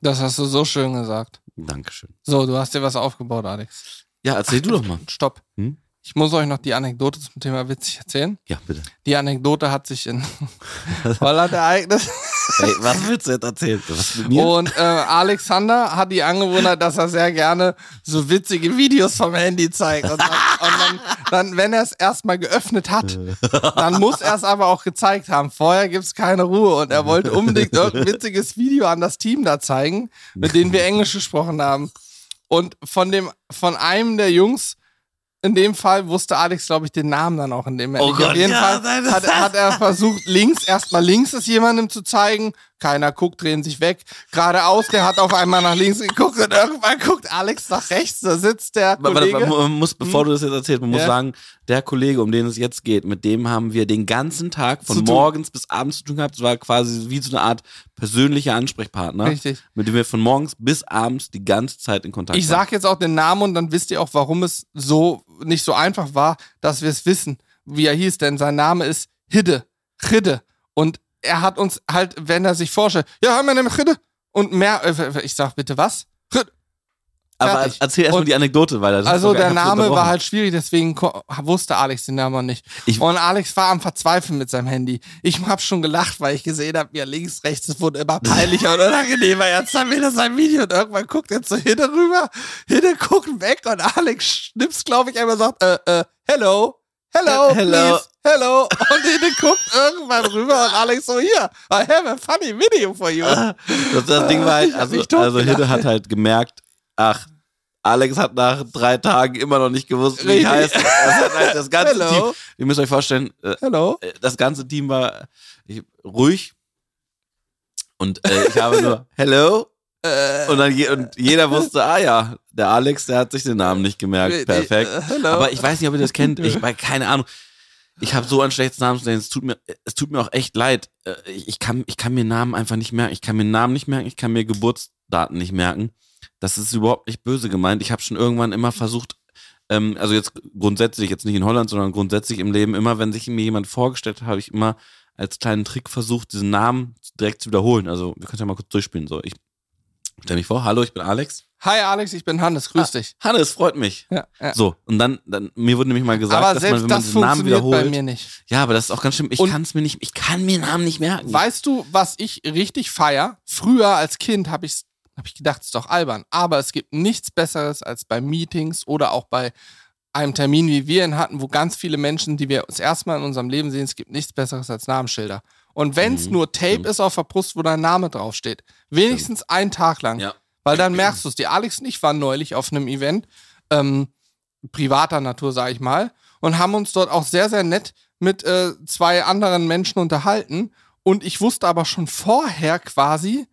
Das hast du so schön gesagt. Dankeschön. So, du hast dir was aufgebaut, Alex. Ja, erzähl du doch mal. Stopp. Hm? Ich muss euch noch die Anekdote zum Thema witzig erzählen. Ja, bitte. Die Anekdote hat sich in Holland ereignet. Hey, was willst du jetzt erzählen? Was mit mir? Und äh, Alexander hat die Angewohnheit, dass er sehr gerne so witzige Videos vom Handy zeigt. Und, dann, und dann, dann, wenn er es erstmal geöffnet hat, dann muss er es aber auch gezeigt haben. Vorher gibt es keine Ruhe. Und er wollte unbedingt irgendein witziges Video an das Team da zeigen, mit denen wir Englisch gesprochen haben. Und von dem, von einem der Jungs, in dem Fall wusste Alex, glaube ich, den Namen dann auch in dem Oh nicht. Gott, Auf jeden ja, Fall hat, hat er versucht, links, erstmal links es jemandem zu zeigen. Keiner guckt, drehen sich weg. Geradeaus, der hat auf einmal nach links geguckt und irgendwann guckt Alex nach rechts. Da sitzt der Kollege. man, man muss, bevor du das jetzt erzählst, man muss Ja. sagen, der Kollege, um den es jetzt geht, mit dem haben wir den ganzen Tag von morgens bis abends zu tun gehabt. Es war quasi wie so eine Art persönlicher Ansprechpartner, Richtig. mit dem wir von morgens bis abends die ganze Zeit in Kontakt Ich waren. sag jetzt auch den Namen und dann wisst ihr auch, warum es so nicht so einfach war, dass wir es wissen, wie er hieß. Denn sein Name ist Hidde. Hidde. Und er hat uns halt, wenn er sich vorstellt, ja, haben wir nämlich Hidde. Und mehr, äh, ich sag bitte was? Hidde. Aber fertig. erzähl erstmal die Anekdote weiter. Das ist Also der Name war halt schwierig, deswegen wusste Alex den Namen nicht. Ich- und Alex war am Verzweifeln mit seinem Handy. Ich hab schon gelacht, weil ich gesehen habe, er links, rechts, es wurde immer peinlicher und unangenehmer. Jetzt haben wir sein Video und irgendwann guckt er zu Hinne rüber. Hinne guckt weg und Alex schnippst, glaube ich, einmal sagt, äh, äh, hello. Hello, Hello. please, hello. Und Hinne guckt irgendwann rüber und Alex so, hier, I have a funny video for you. Das, das Ding war halt, also, also gelacht. hat halt gemerkt, ach, Alex hat nach drei Tagen immer noch nicht gewusst, wie ich heiße. Das hat halt das ganze Hello. Team. Ihr müsst euch vorstellen, äh, Hello. äh, das ganze Team war ruhig und äh, ich habe nur Hello Äh, und dann je, und jeder wusste, ah ja, der Alex, der hat sich den Namen nicht gemerkt. Perfekt. Aber ich weiß nicht, ob ihr das kennt. Ich weil keine Ahnung. Ich habe so ein schlechtes Namensgedächtnis. Es tut mir, es tut mir auch echt leid. Äh, Ich ich kann, ich kann mir Namen einfach nicht merken. Ich kann mir Namen nicht merken. Ich kann mir Geburtsdaten nicht merken. Das ist überhaupt nicht böse gemeint. Ich habe schon irgendwann immer versucht, ähm, also jetzt grundsätzlich, jetzt nicht in Holland, sondern grundsätzlich im Leben, immer wenn sich mir jemand vorgestellt hat, habe ich immer als kleinen Trick versucht, diesen Namen direkt zu wiederholen. Also wir können ja mal kurz durchspielen. So, ich stell mich vor. Hallo, ich bin Alex. Hi Alex, ich bin Hannes, grüß dich. Hannes, freut mich. Ja, ja. So, und dann, dann, mir wurde nämlich mal gesagt, aber dass selbst man, wenn man das diesen Namen funktioniert wiederholt. bei mir nicht. Ja, aber das ist auch ganz schlimm. Ich kann es mir nicht, ich kann mir Namen nicht merken. Weißt du, was ich richtig feier? Früher als Kind habe ich, hab ich gedacht, es ist doch albern. Aber es gibt nichts Besseres als bei Meetings oder auch bei einem Termin, wie wir ihn hatten, wo ganz viele Menschen, die wir das erste Mal in unserem Leben sehen, es gibt nichts Besseres als Namensschilder. Und wenn es Mhm, nur Tape stimmt. ist auf der Brust, wo dein Name draufsteht, wenigstens einen Tag lang. Ja. Weil dann merkst du es. Die Alex und ich waren neulich auf einem Event, ähm, privater Natur, sage ich mal, und haben uns dort auch sehr, sehr nett mit äh, zwei anderen Menschen unterhalten. Und ich wusste aber schon vorher quasi,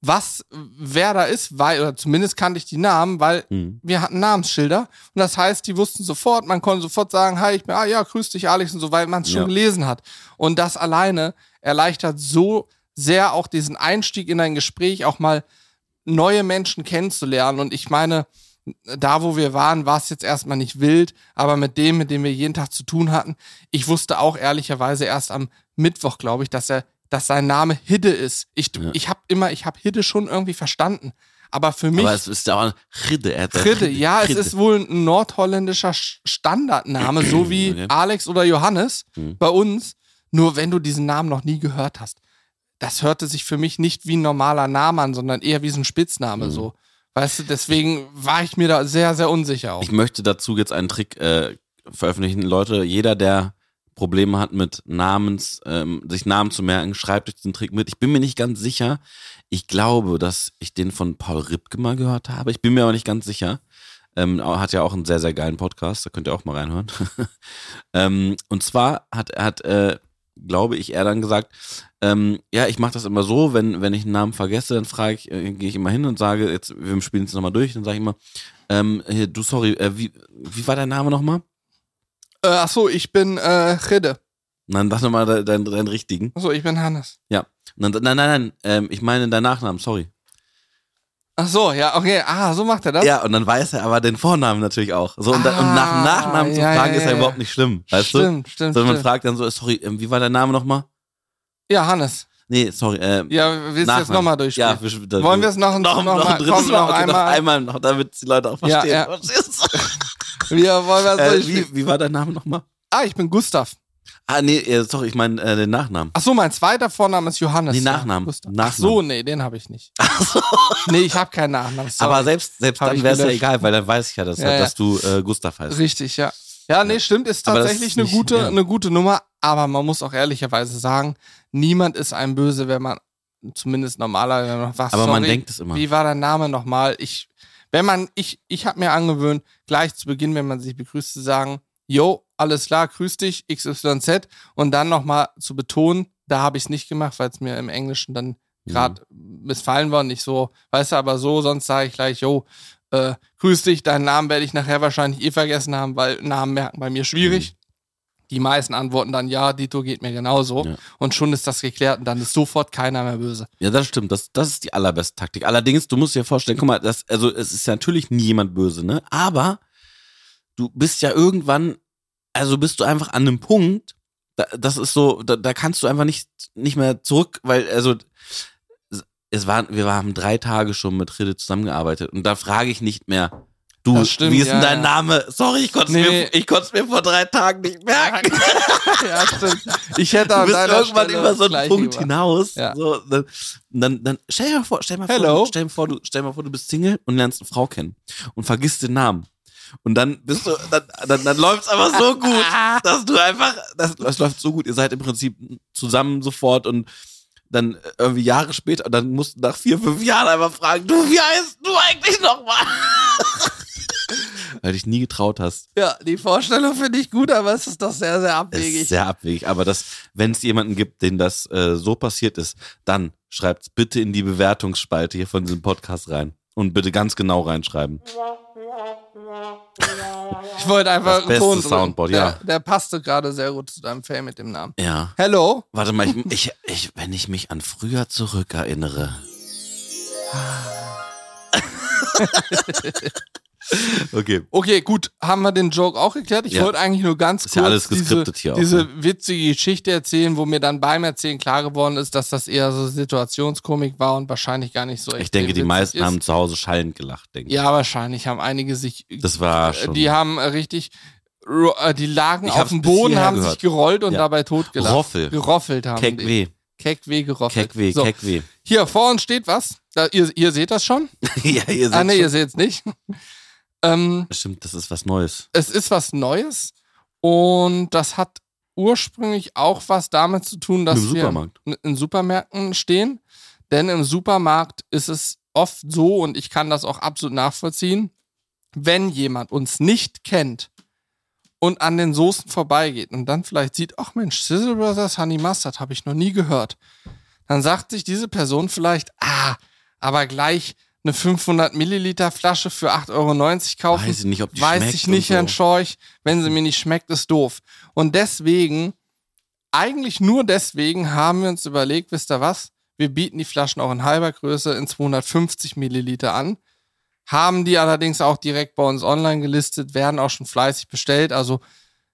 was, wer da ist, weil, oder zumindest kannte ich die Namen, weil Hm. wir hatten Namensschilder. Und das heißt, die wussten sofort, man konnte sofort sagen, hi, ich bin, ah ja, grüß dich, Alex und so, weil man es schon Ja. gelesen hat. Und das alleine erleichtert so sehr auch diesen Einstieg in ein Gespräch, auch mal neue Menschen kennenzulernen. Und ich meine, da wo wir waren, war es jetzt erstmal nicht wild, aber mit dem, mit dem wir jeden Tag zu tun hatten, ich wusste auch ehrlicherweise erst am Mittwoch, glaube ich, dass er, dass sein Name Hidde ist. Ich, Ja. ich habe immer, ich habe Hidde schon irgendwie verstanden. Aber für mich Aber es ist ja auch ein Ridde. Hat Ridde, ja, es Ridde. ist wohl ein nordholländischer Sch- Standardname, so wie. Alex oder Johannes Mhm. bei uns. Nur wenn du diesen Namen noch nie gehört hast, das hörte sich für mich nicht wie ein normaler Name an, sondern eher wie so ein Spitzname Mhm. so. Weißt du, deswegen war ich mir da sehr, sehr unsicher auch. Ich möchte dazu jetzt einen Trick äh, veröffentlichen. Leute, jeder, der Probleme hat mit Namens, ähm, sich Namen zu merken, schreibt euch diesen Trick mit. Ich bin mir nicht ganz sicher. Ich glaube, dass ich den von Paul Ripke mal gehört habe. Ich bin mir aber nicht ganz sicher. Ähm, hat ja auch einen sehr, sehr geilen Podcast. Da könnt ihr auch mal reinhören. ähm, und zwar hat er, hat, äh, glaube ich, er dann gesagt, ähm, ja, ich mache das immer so, wenn, wenn ich einen Namen vergesse, dann frage ich, äh, gehe ich immer hin und sage, jetzt, wir spielen es nochmal durch, dann sage ich immer, ähm, hier, du, sorry, äh, wie, wie war dein Name nochmal? Äh, ach so, ich bin äh, Ridde. Nein, sag nochmal deinen, deinen, richtigen. Ach so, ich bin Hannes. Ja. Nein, nein, nein, nein, ähm, ich meine deinen Nachnamen, sorry. Ach so, ja, okay. Ah, so macht er das. Ja, und dann weiß er aber den Vornamen natürlich auch. So, und, dann, und nach dem Ah, Nachnamen zu ja, fragen ja, ist ja ja. überhaupt nicht schlimm, weißt du? stimmt, stimmt, Sondern man stimmt. fragt dann so, sorry, ähm, wie war dein Name nochmal? Ja, Hannes. Nee, sorry, äh, Ja, willst du jetzt nochmal durchspielen? Ja, wir, das, Wollen wir es noch, noch, noch, noch, komm, Mal, noch okay, noch einmal? einmal noch, damit die Leute auch Ja, verstehen. ja. Du? Wir wollen wir Äh, wie, wie war dein Name nochmal? Ah, ich bin Gustav. Ah, nee, äh, sorry, ich meine äh, den Nachnamen. Ach so, mein zweiter Vorname ist Johannes. Nee, ja, Nachnamen. Ach Nachnamen. so, nee, den habe ich nicht. Nee, ich habe keinen Nachnamen. Sorry. Aber selbst, selbst Hab dann wäre es ja egal, weil dann weiß ich ja, dass, Ja, ja. dass du äh, Gustav heißt. Richtig, ja. Ja, nee, stimmt, ist tatsächlich ist eine, nicht- gute, ja. eine gute Nummer. Aber man muss auch ehrlicherweise sagen, niemand ist einem böse, wenn man zumindest normaler, man was Aber man sorry, denkt es immer. Wie war dein Name nochmal? Ich, wenn man, ich, ich habe mir angewöhnt, gleich zu Beginn, wenn man sich begrüßt, zu sagen, yo, alles klar, grüß dich, XYZ. Und dann nochmal zu betonen, da habe ich es nicht gemacht, weil es mir im Englischen dann Mhm. gerade missfallen war, nicht so, weißt du, aber so, sonst sage ich gleich, yo, äh, grüß dich, deinen Namen werde ich nachher wahrscheinlich eh vergessen haben, weil Namen merken bei mir schwierig. Die meisten antworten dann, ja, Dito geht mir genauso. Mhm. Ja. Und schon ist das geklärt und dann ist sofort keiner mehr böse. Ja, das stimmt. Das, das ist die allerbeste Taktik. Allerdings, du musst dir vorstellen, guck mal, das, also es ist ja natürlich nie jemand böse, ne? Aber du bist ja irgendwann, also bist du einfach an einem Punkt, da, das ist so, da, da kannst du einfach nicht, nicht mehr zurück, weil, also es waren, wir haben drei Tage schon mit Rede zusammengearbeitet und da frage ich nicht mehr, du, stimmt, wie ist denn ja, dein. Name? Sorry, ich konnte es Nee, mir, mir vor drei Tagen nicht merken. ja, stimmt. Ich hätte Du an bist deiner irgendwann Stelle über so einen Punkt gemacht. hinaus. Ja. So, dann, dann, dann stell dir mal vor, stell dir mal Hello. vor, stell dir vor, du, stell dir mal vor, du bist Single und lernst eine Frau kennen und vergisst den Namen. Und dann bist du, dann, dann, dann läuft's aber so gut, dass du einfach, das, das läuft so gut. Ihr seid im Prinzip zusammen sofort und dann irgendwie Jahre später, und dann musst du nach vier, fünf Jahren einfach fragen, du, wie heißt du eigentlich nochmal? Weil du dich nie getraut hast. Ja, die Vorstellung finde ich gut, aber es ist doch sehr, sehr Es abwegig. ist sehr abwegig. Aber das, wenn es jemanden gibt, den das äh, so passiert ist, dann schreibt's bitte in die Bewertungsspalte hier von diesem Podcast rein. Und bitte ganz genau reinschreiben. Ich wollte einfach Das Ton. Soundboard, ja. Der, der passte gerade sehr gut zu deinem Fan mit dem Namen. Ja. Hello? Warte mal, ich, ich, ich, wenn ich mich an früher zurückerinnere. okay. Okay, gut, haben wir den Joke auch geklärt. Ich Ja. wollte eigentlich nur ganz Ist kurz ja alles diese, hier auch, diese ne? witzige Geschichte erzählen, wo mir dann beim Erzählen klar geworden ist, dass das eher so Situationskomik war und wahrscheinlich gar nicht so echt Ich denke, die meisten ist. haben zu Hause schallend gelacht, denke ich. Ja, wahrscheinlich haben einige sich. Das war äh, schon. Die haben äh, richtig. äh, Die lagen auf dem Boden, haben gehört. sich gerollt und Ja. dabei totgelacht. Roffel. Geroffelt haben. Keck weh. Keck weh geroffelt. Keck weh, so, keck weh. Hier, vor uns steht was. Da, ihr, ihr seht das schon? ja, ihr seht ah, nee, ihr seht es nicht. Ähm, Stimmt, das ist was Neues. es ist was Neues und das hat ursprünglich auch was damit zu tun, dass Im wir in Supermärkten stehen. Denn im Supermarkt ist es oft so, und ich kann das auch absolut nachvollziehen, wenn jemand uns nicht kennt und an den Soßen vorbeigeht und dann vielleicht sieht, ach Mensch, Sizzle Brothers Honey Mustard habe ich noch nie gehört, dann sagt sich diese Person vielleicht, ah, aber gleich eine 500 Milliliter Flasche für 8,90 Euro kaufen. Weiß ich nicht, ob die Weiß schmeckt ich nicht, und Herrn so. Schorch. Wenn sie mir nicht schmeckt, ist doof. Und deswegen, eigentlich nur deswegen haben wir uns überlegt, wisst ihr was? Wir bieten die Flaschen auch in halber Größe in 250 Milliliter an. Haben die allerdings auch direkt bei uns online gelistet, werden auch schon fleißig bestellt. Also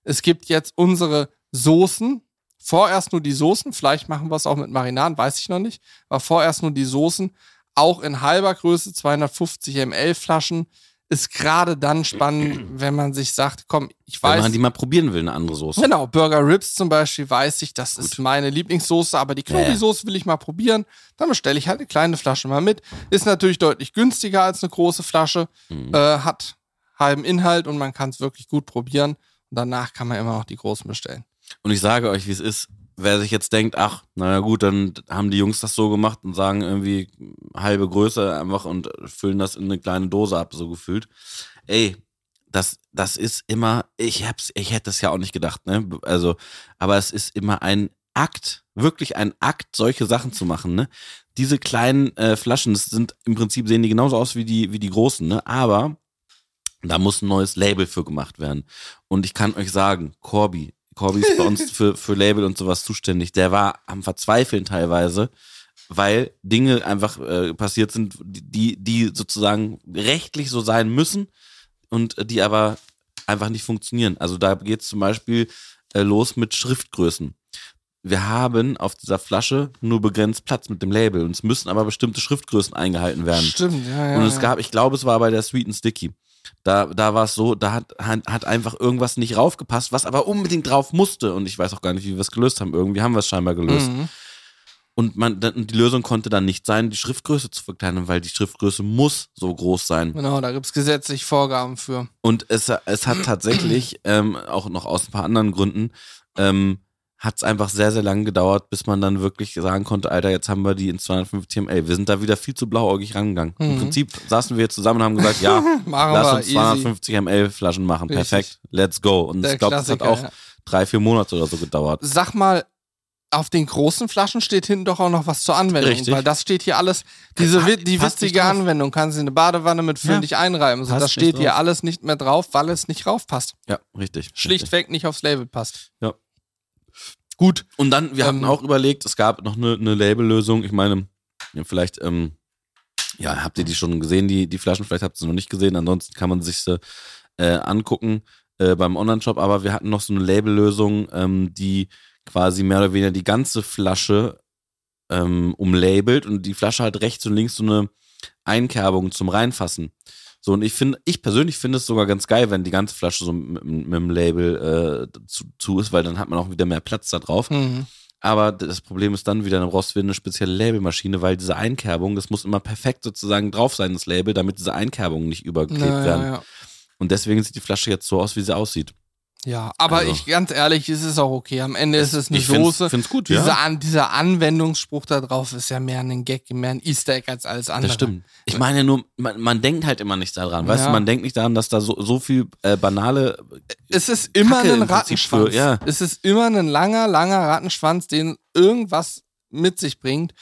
es gibt jetzt unsere Soßen. Vorerst nur die Soßen. Vielleicht machen wir es auch mit Marinaden, weiß ich noch nicht. Aber vorerst nur die Soßen. Auch in halber Größe, 250 ml Flaschen ist gerade dann spannend, wenn man sich sagt, komm, ich weiß. Wenn man die mal probieren will, eine andere Soße. Genau, Burger Ribs zum Beispiel weiß ich, das Gut. ist meine Lieblingssoße, aber die Knobi-Soße will ich mal probieren. Dann bestelle ich halt eine kleine Flasche mal mit. Ist natürlich deutlich günstiger als eine große Flasche, mhm. äh, hat halben Inhalt und man kann es wirklich gut probieren. Und danach kann man immer noch die großen bestellen. Und ich sage euch, wie es ist, wer sich jetzt denkt, ach, naja gut, dann haben die Jungs das so gemacht und sagen irgendwie halbe Größe einfach und füllen das in eine kleine Dose ab, so gefühlt. Ey, das, das ist immer, ich hab's, ich hätte es ja auch nicht gedacht, ne? Also, aber es ist immer ein Akt, wirklich ein Akt, solche Sachen zu machen, ne? Diese kleinen äh, Flaschen, das sind im Prinzip sehen die genauso aus wie die, wie die großen, ne? Aber da muss ein neues Label für gemacht werden. Und ich kann euch sagen, Corby, Corby ist bei uns für, für Label und sowas zuständig. Der war am Verzweifeln teilweise, weil Dinge einfach äh, passiert sind, die, die sozusagen rechtlich so sein müssen und die aber einfach nicht funktionieren. Also da geht es zum Beispiel äh, los mit Schriftgrößen. Wir haben auf dieser Flasche nur begrenzt Platz mit dem Label und es müssen aber bestimmte Schriftgrößen eingehalten werden. Stimmt, ja, ja. Und es gab, ich glaube, es war bei der Sweet and Sticky. Da, da war es so, da hat, hat einfach irgendwas nicht raufgepasst, was aber unbedingt drauf musste. Und ich weiß auch gar nicht, wie wir es gelöst haben. Irgendwie haben wir es scheinbar gelöst. Mhm. Und man, die Lösung konnte dann nicht sein, die Schriftgröße zu verkleinern, weil die Schriftgröße muss so groß sein. Genau, da gibt es gesetzlich Vorgaben für. Und es, es hat tatsächlich, ähm, auch noch aus ein paar anderen Gründen, ähm, hat es einfach sehr, sehr lange gedauert, bis man dann wirklich sagen konnte, Alter, jetzt haben wir die in 250 ml. Wir sind da wieder viel zu blauäugig rangegangen. Mhm. Im Prinzip saßen wir zusammen und haben gesagt, ja, lass uns 250 ml Flaschen machen. Richtig. Perfekt, let's go. Und Der ich glaube, das hat auch ja. drei, vier Monate oder so gedauert. Sag mal, auf den großen Flaschen steht hinten doch auch noch was zur Anwendung. Richtig. Weil das steht hier alles, diese die witzige Anwendung, kannst du in eine Badewanne mit füllig ja. einreiben. So, das steht hier alles nicht mehr drauf, weil es nicht raufpasst. Ja, richtig. Schlichtweg richtig. nicht aufs Label passt. Ja. Gut. Und dann, wir ähm, hatten auch überlegt, es gab noch eine, eine Labellösung. Ich meine, vielleicht, ähm, ja, habt ihr die schon gesehen, die, die Flaschen? Vielleicht habt ihr sie noch nicht gesehen. Ansonsten kann man sich sie äh, angucken äh, beim Online-Shop. Aber wir hatten noch so eine Labellösung, ähm, die quasi mehr oder weniger die ganze Flasche ähm, umlabelt und die Flasche hat rechts und links so eine Einkerbung zum Reinfassen. So, und ich finde, ich persönlich finde es sogar ganz geil, wenn die ganze Flasche so mit, mit dem Label äh, zu, zu, ist, weil dann hat man auch wieder mehr Platz da drauf. Mhm. Aber das Problem ist dann wieder, dann brauchst du wieder eine spezielle Labelmaschine, weil diese Einkerbung, das muss immer perfekt sozusagen drauf sein, das Label, damit diese Einkerbungen nicht übergeklebt ja, werden. Ja, ja. Und deswegen sieht die Flasche jetzt so aus, wie sie aussieht. Ja, aber also, ich ganz ehrlich, es ist auch okay. Am Ende ist es eine ich Soße. Find's, find's gut, Diese ja. An, dieser Anwendungsspruch da drauf ist ja mehr ein Gag, mehr ein Easter Egg als alles andere. Das stimmt. Ich meine nur, man, man denkt halt immer nicht daran. Weißt ja. du, man denkt nicht daran, dass da so, so viel äh, banale. Es ist immer Kacke ein Rattenschwanz. Für, ja. Es ist immer ein langer, langer Rattenschwanz, den irgendwas mit sich bringt.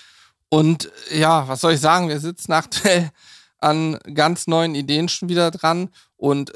Und ja, was soll ich sagen? Wir sitzen aktuell an ganz neuen Ideen schon wieder dran und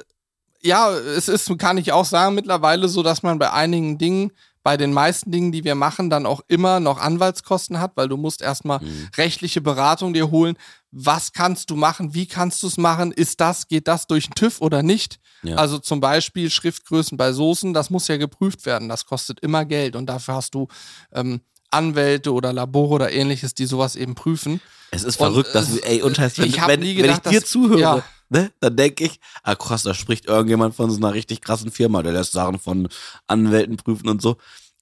ja, es ist, kann ich auch sagen, mittlerweile so, dass man bei einigen Dingen, bei den meisten Dingen, die wir machen, dann auch immer noch Anwaltskosten hat, weil du musst erstmal mhm. rechtliche Beratung dir holen. Was kannst du machen? Wie kannst du es machen? Ist das, geht das durch den TÜV oder nicht? Ja. Also zum Beispiel Schriftgrößen bei Soßen, das muss ja geprüft werden. Das kostet immer Geld und dafür hast du ähm, Anwälte oder Labore oder ähnliches, die sowas eben prüfen. Es ist verrückt, und, dass du, ey, und heißt, wenn, ich wenn, gedacht, wenn ich dir zuhöre, ja ne, dann denke ich, ah krass, da spricht irgendjemand von so einer richtig krassen Firma, der lässt Sachen von Anwälten prüfen und so.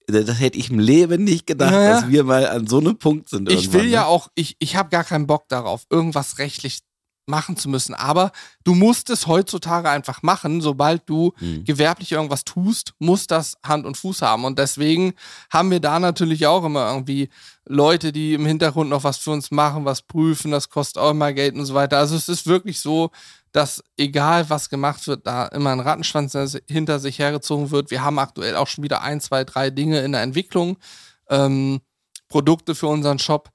Das hätte ich im Leben nicht gedacht, naja. dass wir mal an so einem Punkt sind. Ich will ja ne? auch, ich, ich habe gar keinen Bock darauf, irgendwas rechtlich machen zu müssen. Aber du musst es heutzutage einfach machen. Sobald du mhm. gewerblich irgendwas tust, muss das Hand und Fuß haben. Und deswegen haben wir da natürlich auch immer irgendwie Leute, die im Hintergrund noch was für uns machen, was prüfen. Das kostet auch immer Geld und so weiter. Also es ist wirklich so, dass egal was gemacht wird, da immer ein Rattenschwanz hinter sich hergezogen wird. Wir haben aktuell auch schon wieder ein, zwei, drei Dinge in der Entwicklung. Ähm, Produkte für unseren Shop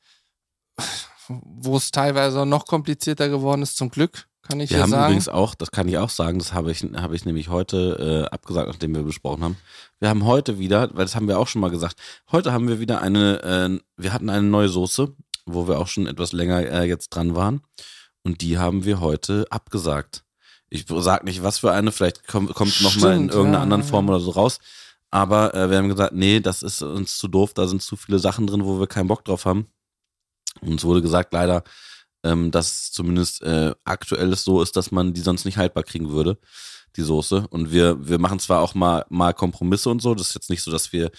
wo es teilweise noch komplizierter geworden ist, zum Glück, kann ich wir ja haben sagen. übrigens auch, das kann ich auch sagen, das habe ich, habe ich nämlich heute äh, abgesagt, nachdem wir besprochen haben. Wir haben heute wieder, weil das haben wir auch schon mal gesagt, heute haben wir wieder eine, äh, wir hatten eine neue Soße wo wir auch schon etwas länger äh, jetzt dran waren. Und die haben wir heute abgesagt. Ich sag nicht, was für eine, vielleicht kommt es nochmal in irgendeiner ja, anderen ja. Form oder so raus. Aber äh, wir haben gesagt, nee, das ist uns zu doof, da sind zu viele Sachen drin, wo wir keinen Bock drauf haben. Uns wurde gesagt, leider, ähm, dass zumindest äh, aktuell es so ist, dass man die sonst nicht haltbar kriegen würde, die Soße. Und wir, wir machen zwar auch mal, mal Kompromisse und so, das ist jetzt nicht so, dass wir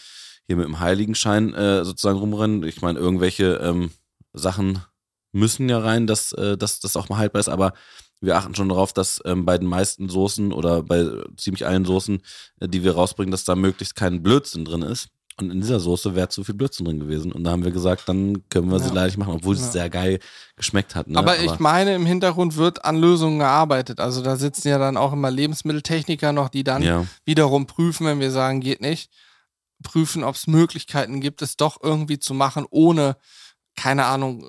hier mit dem Heiligenschein äh, sozusagen rumrennen. Ich meine, irgendwelche ähm, Sachen müssen ja rein, dass, äh, dass das auch mal haltbar ist, aber wir achten schon darauf, dass ähm, bei den meisten Soßen oder bei ziemlich allen Soßen, äh, die wir rausbringen, dass da möglichst kein Blödsinn drin ist. Und in dieser Soße wäre zu viel Blödsinn drin gewesen. Und da haben wir gesagt, dann können wir sie Ja. leider nicht machen, obwohl es Ja. sehr geil geschmeckt hat. Ne? Aber ich meine, im Hintergrund wird an Lösungen gearbeitet. Also da sitzen ja dann auch immer Lebensmitteltechniker noch, die dann ja, wiederum prüfen, wenn wir sagen, geht nicht, prüfen, ob es Möglichkeiten gibt, es doch irgendwie zu machen, ohne, keine Ahnung,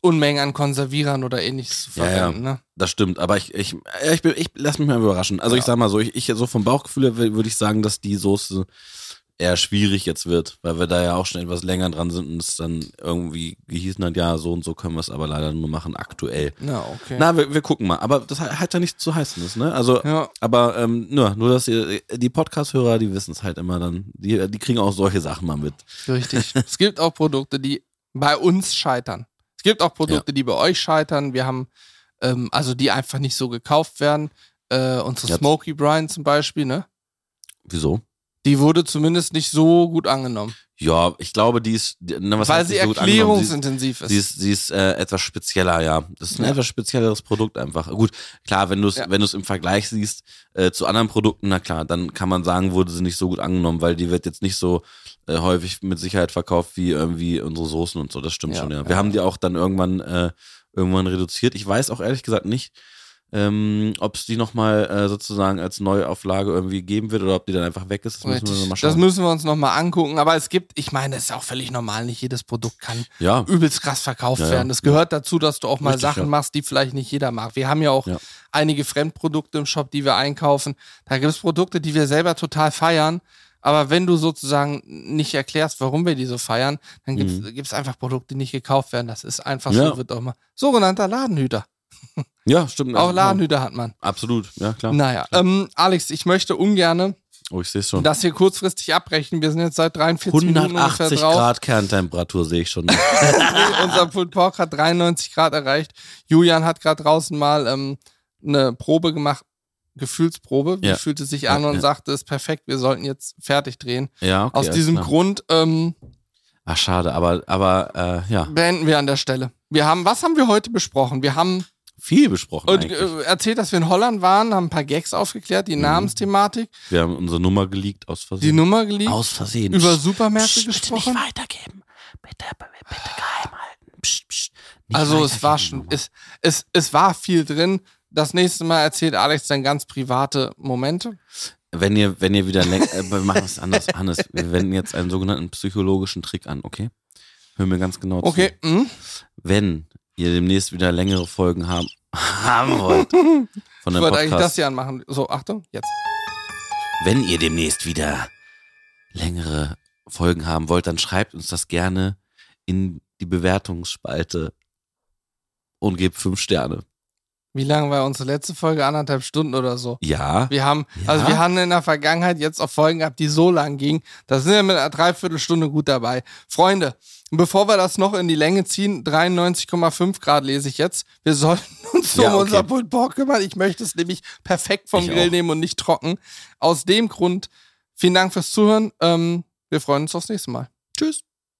Unmengen an Konservierern oder ähnliches zu Ja, ja. verwenden. Ne? das stimmt. Aber ich, ich, ja, ich, bin, ich lass mich mal überraschen. Also Ja. ich sag mal so, ich, ich so vom Bauchgefühl würde ich sagen, dass die Soße eher schwierig jetzt wird, weil wir da ja auch schon etwas länger dran sind und es dann irgendwie gehießen hat, ja, so und so können wir es aber leider nur machen aktuell. Ja, okay. Na, wir, wir gucken mal. Aber das hat ja nicht zu heißen ist, ne? Also, ja. aber ähm, nur, nur, dass ihr, die Podcast-Hörer, die wissen es halt immer dann. Die, die kriegen auch solche Sachen mal mit. Richtig. es gibt auch Produkte, die bei uns scheitern. Es gibt auch Produkte, die bei euch scheitern. Wir haben, ähm, also die einfach nicht so gekauft werden. Äh, unsere Ja. Smoky Brian zum Beispiel, ne? Wieso? Die wurde zumindest nicht so gut angenommen. Ja, ich glaube, die ist, na, was weil heißt sie so erklärungsintensiv ist. Sie ist, sie ist äh, etwas spezieller, ja. Das ist ein Ja. etwas spezielleres Produkt einfach. Gut, klar, wenn du es, Ja. wenn du es im Vergleich siehst äh, zu anderen Produkten, na klar, dann kann man sagen, wurde sie nicht so gut angenommen, weil die wird jetzt nicht so äh, häufig mit Sicherheit verkauft wie irgendwie unsere Soßen und so. Das stimmt Ja, schon, ja. Wir haben die auch dann irgendwann äh, irgendwann reduziert. Ich weiß auch ehrlich gesagt nicht, ähm, ob es die nochmal äh, sozusagen als Neuauflage irgendwie geben wird oder ob die dann einfach weg ist. Das müssen wir Richtig. noch mal Das schauen. müssen wir uns nochmal angucken. Aber es gibt, ich meine, es ist auch völlig normal, nicht jedes Produkt kann ja, übelst krass verkauft Ja, werden. Es gehört dazu, dass du auch mal Richtig, Sachen machst, die vielleicht nicht jeder mag. Wir haben ja auch einige Fremdprodukte im Shop, die wir einkaufen. Da gibt es Produkte, die wir selber total feiern. Aber wenn du sozusagen nicht erklärst, warum wir die so feiern, dann gibt es einfach Produkte, die nicht gekauft werden. Das ist einfach Mhm. So, wird auch mal. Sogenannter Ladenhüter. ja, stimmt. Auch ja. Ladenhüter hat man. Absolut, ja klar. Naja, ähm, Alex, ich möchte ungerne, Oh, ich sehe schon. dass wir kurzfristig abbrechen. Wir sind jetzt seit 43 Minuten ungefähr 180 drauf. Grad Kerntemperatur sehe ich schon. Unser Pork hat 93 Grad erreicht. Julian hat gerade draußen mal ähm, eine Probe gemacht, Gefühlsprobe. Wie Ja. fühlt es sich Ja, an und ja. sagte, ist perfekt, wir sollten jetzt fertig drehen. ja, okay. Aus diesem. Grund ähm, Ach, schade, aber, aber äh, ja, beenden wir an der Stelle. Wir haben, was haben wir heute besprochen? Wir haben viel besprochen und, eigentlich. äh, erzählt, dass wir in Holland waren, haben ein paar Gags aufgeklärt, Mhm. die Namensthematik, Wir haben unsere Nummer geleakt aus die Versehen. Nummer geleakt, aus Versehen. über Psst, Supermärkte psst, bitte gesprochen. nicht weitergeben. Bitte, bitte, bitte geheim halten. Psst, psst, nicht Also es war schon, es, es, es war viel drin. Das nächste Mal erzählt Alex dann ganz private Momente. Wenn ihr, wenn ihr wieder länger, äh, wir machen es anders, Hannes. Wir wenden jetzt einen sogenannten psychologischen Trick an, okay? Hör mir ganz genau zu. Okay. hm? Wenn ihr demnächst wieder längere Folgen haben, haben wollt von Ich wollte eigentlich das hier anmachen. So, Achtung, jetzt. wenn ihr demnächst wieder längere Folgen haben wollt, dann schreibt uns das gerne in die Bewertungsspalte und gebt fünf Sterne. Wie lange war unsere letzte Folge? Anderthalb Stunden oder so. Ja, Wir haben, Ja? also wir haben in der Vergangenheit jetzt auch Folgen gehabt, die so lang gingen. Da sind wir mit einer Dreiviertelstunde gut dabei. Freunde, bevor wir das noch in die Länge ziehen, 93,5 Grad lese ich jetzt. Wir sollten uns Ja, um okay. unser Pulled Pork kümmern. Ich möchte es nämlich perfekt vom Ich Grill auch. nehmen und nicht trocken. Aus dem Grund, vielen Dank fürs Zuhören. Ähm, wir freuen uns aufs nächste Mal. Tschüss.